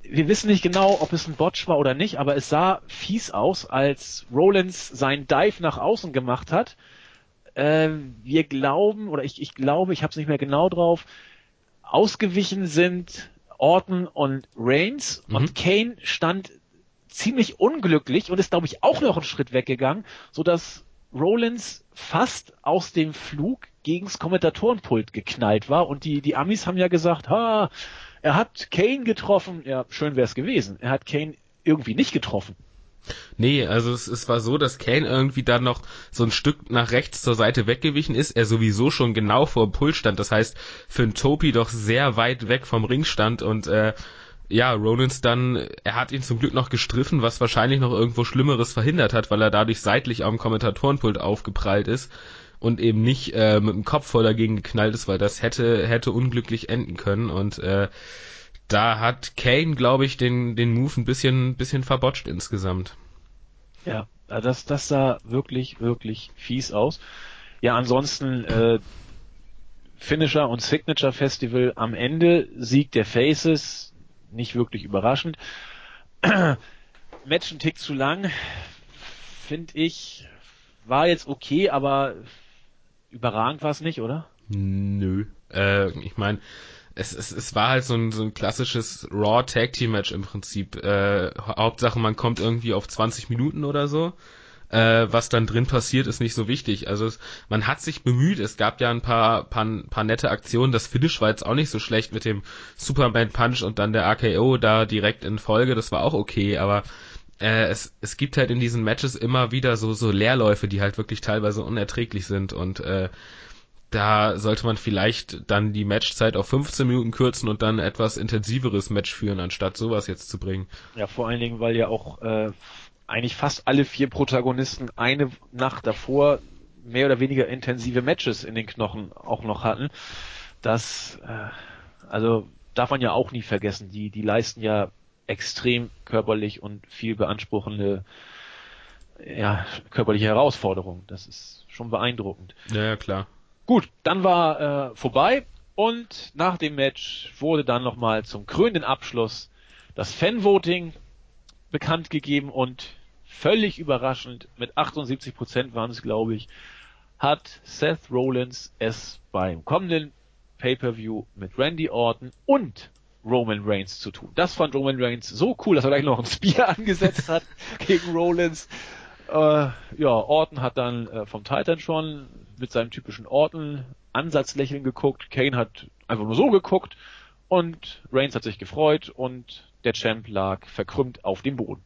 Wir wissen nicht genau, ob es ein Botch war oder nicht, aber es sah fies aus, als Rollins seinen Dive nach außen gemacht hat äh, wir glauben, oder ich, ich glaube, ich habe es nicht mehr genau drauf, ausgewichen sind Orton und Reigns mhm. und Kane stand ziemlich unglücklich und ist, glaube ich, auch noch einen Schritt weggegangen, so dass Rollins fast aus dem Flug gegens Kommentatorenpult geknallt war und die, die Amis haben ja gesagt, ha, er hat Kane getroffen. Ja, schön wäre es gewesen. Er hat Kane irgendwie nicht getroffen. Nee, also es, es war so, dass Kane irgendwie dann noch so ein Stück nach rechts zur Seite weggewichen ist, er sowieso schon genau vor dem Pult stand, das heißt für einen Topi doch sehr weit weg vom Ring stand und äh, ja, Rollins dann, er hat ihn zum Glück noch gestriffen, was wahrscheinlich noch irgendwo Schlimmeres verhindert hat, weil er dadurch seitlich am Kommentatorenpult aufgeprallt ist und eben nicht äh, mit dem Kopf voll dagegen geknallt ist, weil das hätte hätte unglücklich enden können und äh, da hat Kane, glaube ich, den, den Move ein bisschen, bisschen verbotscht insgesamt. Ja, das, das sah wirklich, wirklich fies aus. Ja, ansonsten äh, Finisher und Signature Festival am Ende, Sieg der Faces, nicht wirklich überraschend. *clears throat* Match ein Tick zu lang, finde ich, war jetzt okay, aber überragend war es nicht, oder? Nö. Äh, ich meine, es, es, es war halt so ein, so ein klassisches Raw Tag Team Match im Prinzip. Äh, Hauptsache, man kommt irgendwie auf 20 Minuten oder so. Äh, was dann drin passiert, ist nicht so wichtig. Also es, man hat sich bemüht. Es gab ja ein paar, paar, paar nette Aktionen. Das Finish war jetzt auch nicht so schlecht mit dem Superman Punch und dann der RKO da direkt in Folge. Das war auch okay, aber äh, es, es gibt halt in diesen Matches immer wieder so, so Leerläufe, die halt wirklich teilweise unerträglich sind und äh, da sollte man vielleicht dann die Matchzeit auf 15 Minuten kürzen und dann etwas intensiveres Match führen, anstatt sowas jetzt zu bringen. Ja, vor allen Dingen, weil ja auch äh, eigentlich fast alle vier Protagonisten eine Nacht davor mehr oder weniger intensive Matches in den Knochen auch noch hatten. Das, äh, also darf man ja auch nie vergessen. Die, die leisten ja extrem körperlich und viel beanspruchende ja, körperliche Herausforderungen. Das ist schon beeindruckend. Ja, ja klar. Gut, dann war äh, vorbei und nach dem Match wurde dann nochmal zum krönenden Abschluss das Fanvoting bekannt gegeben und völlig überraschend, mit 78 Prozent waren es, glaube ich, hat Seth Rollins es beim kommenden Pay-per-View mit Randy Orton und Roman Reigns zu tun. Das fand Roman Reigns so cool, dass er gleich noch ein Spear *laughs* angesetzt hat gegen Rollins. Äh, ja, Orton hat dann äh, vom Titan schon mit seinem typischen Orton Ansatzlächeln geguckt. Kane hat einfach nur so geguckt und Reigns hat sich gefreut und der Champ lag verkrümmt auf dem Boden.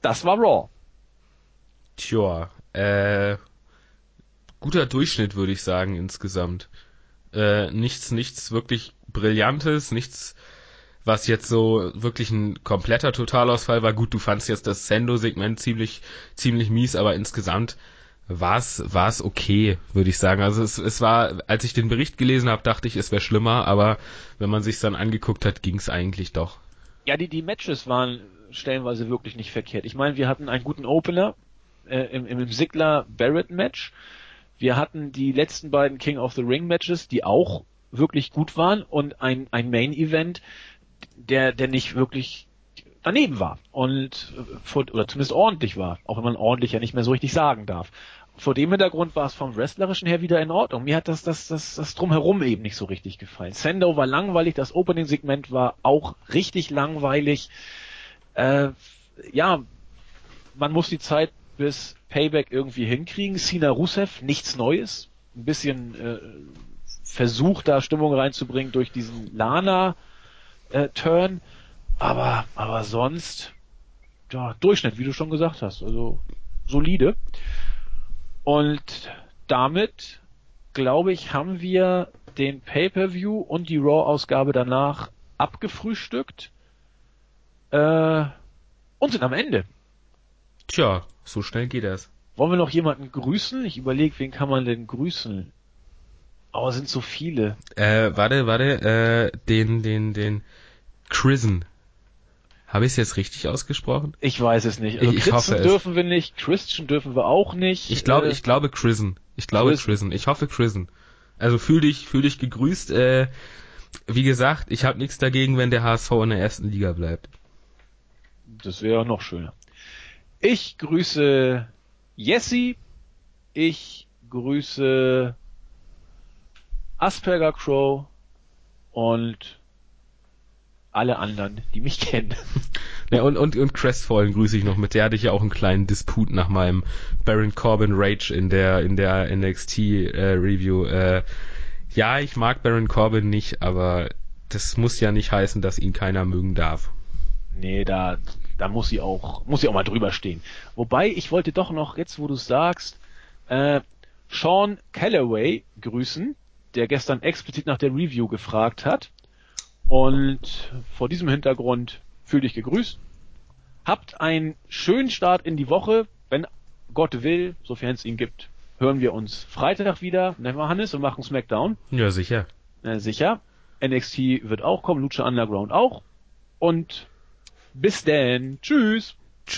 Das war Raw. Tja, äh, guter Durchschnitt würde ich sagen insgesamt. Äh, nichts, nichts wirklich Brillantes, nichts, was jetzt so wirklich ein kompletter Totalausfall war. Gut, du fandst jetzt das Sendo-Segment ziemlich, ziemlich mies, aber insgesamt war es okay, würde ich sagen. Also es, es war, als ich den Bericht gelesen habe, dachte ich, es wäre schlimmer, aber wenn man sich dann angeguckt hat, ging es eigentlich doch. Ja, die die Matches waren stellenweise wirklich nicht verkehrt. Ich meine, wir hatten einen guten Opener äh, im, im Sigler Barrett Match. Wir hatten die letzten beiden King of the Ring Matches, die auch wirklich gut waren und ein ein Main Event, der der nicht wirklich daneben war und oder zumindest ordentlich war, auch wenn man ordentlich ja nicht mehr so richtig sagen darf vor dem Hintergrund war es vom Wrestlerischen her wieder in Ordnung. Mir hat das, das, das, das drumherum eben nicht so richtig gefallen. Sendo war langweilig, das Opening-Segment war auch richtig langweilig. Äh, ja, man muss die Zeit bis Payback irgendwie hinkriegen. Sina Rusev, nichts Neues. Ein bisschen äh, versucht, da Stimmung reinzubringen durch diesen Lana-Turn. Äh, aber, aber sonst, ja, Durchschnitt, wie du schon gesagt hast. Also solide. Und damit, glaube ich, haben wir den Pay-per-View und die Raw-Ausgabe danach abgefrühstückt äh, und sind am Ende. Tja, so schnell geht das. Wollen wir noch jemanden grüßen? Ich überlege, wen kann man denn grüßen? Oh, sind so viele. Äh, warte, warte, äh, den, den, den Chrisen habe ich es jetzt richtig ausgesprochen? Ich weiß es nicht. Also ich, ich hoffe dürfen wir nicht, Christian dürfen wir auch nicht. Ich glaube, äh, ich glaube Chrisen. Ich glaube Chrisen. Ich hoffe Chrisen. Also fühl dich, fühl dich gegrüßt. Äh, wie gesagt, ich habe nichts dagegen, wenn der HSV in der ersten Liga bleibt. Das wäre noch schöner. Ich grüße Jesse. Ich grüße Asperger Crow und alle anderen, die mich *laughs* kennen. Ja, und, und, und Crestfallen grüße ich noch mit. Der hatte ich ja auch einen kleinen Disput nach meinem Baron Corbin Rage in der, in der NXT äh, Review. Äh, ja, ich mag Baron Corbin nicht, aber das muss ja nicht heißen, dass ihn keiner mögen darf. Nee, da, da muss sie auch, muss sie auch mal drüber stehen. Wobei, ich wollte doch noch, jetzt wo du sagst, äh, Sean Calloway grüßen, der gestern explizit nach der Review gefragt hat. Und vor diesem Hintergrund fühl dich gegrüßt. Habt einen schönen Start in die Woche. Wenn Gott will, sofern es ihn gibt, hören wir uns Freitag wieder. Nennen wir Hannes und machen Smackdown. Ja, sicher. Äh, sicher. NXT wird auch kommen, Lucha Underground auch. Und bis denn. Tschüss.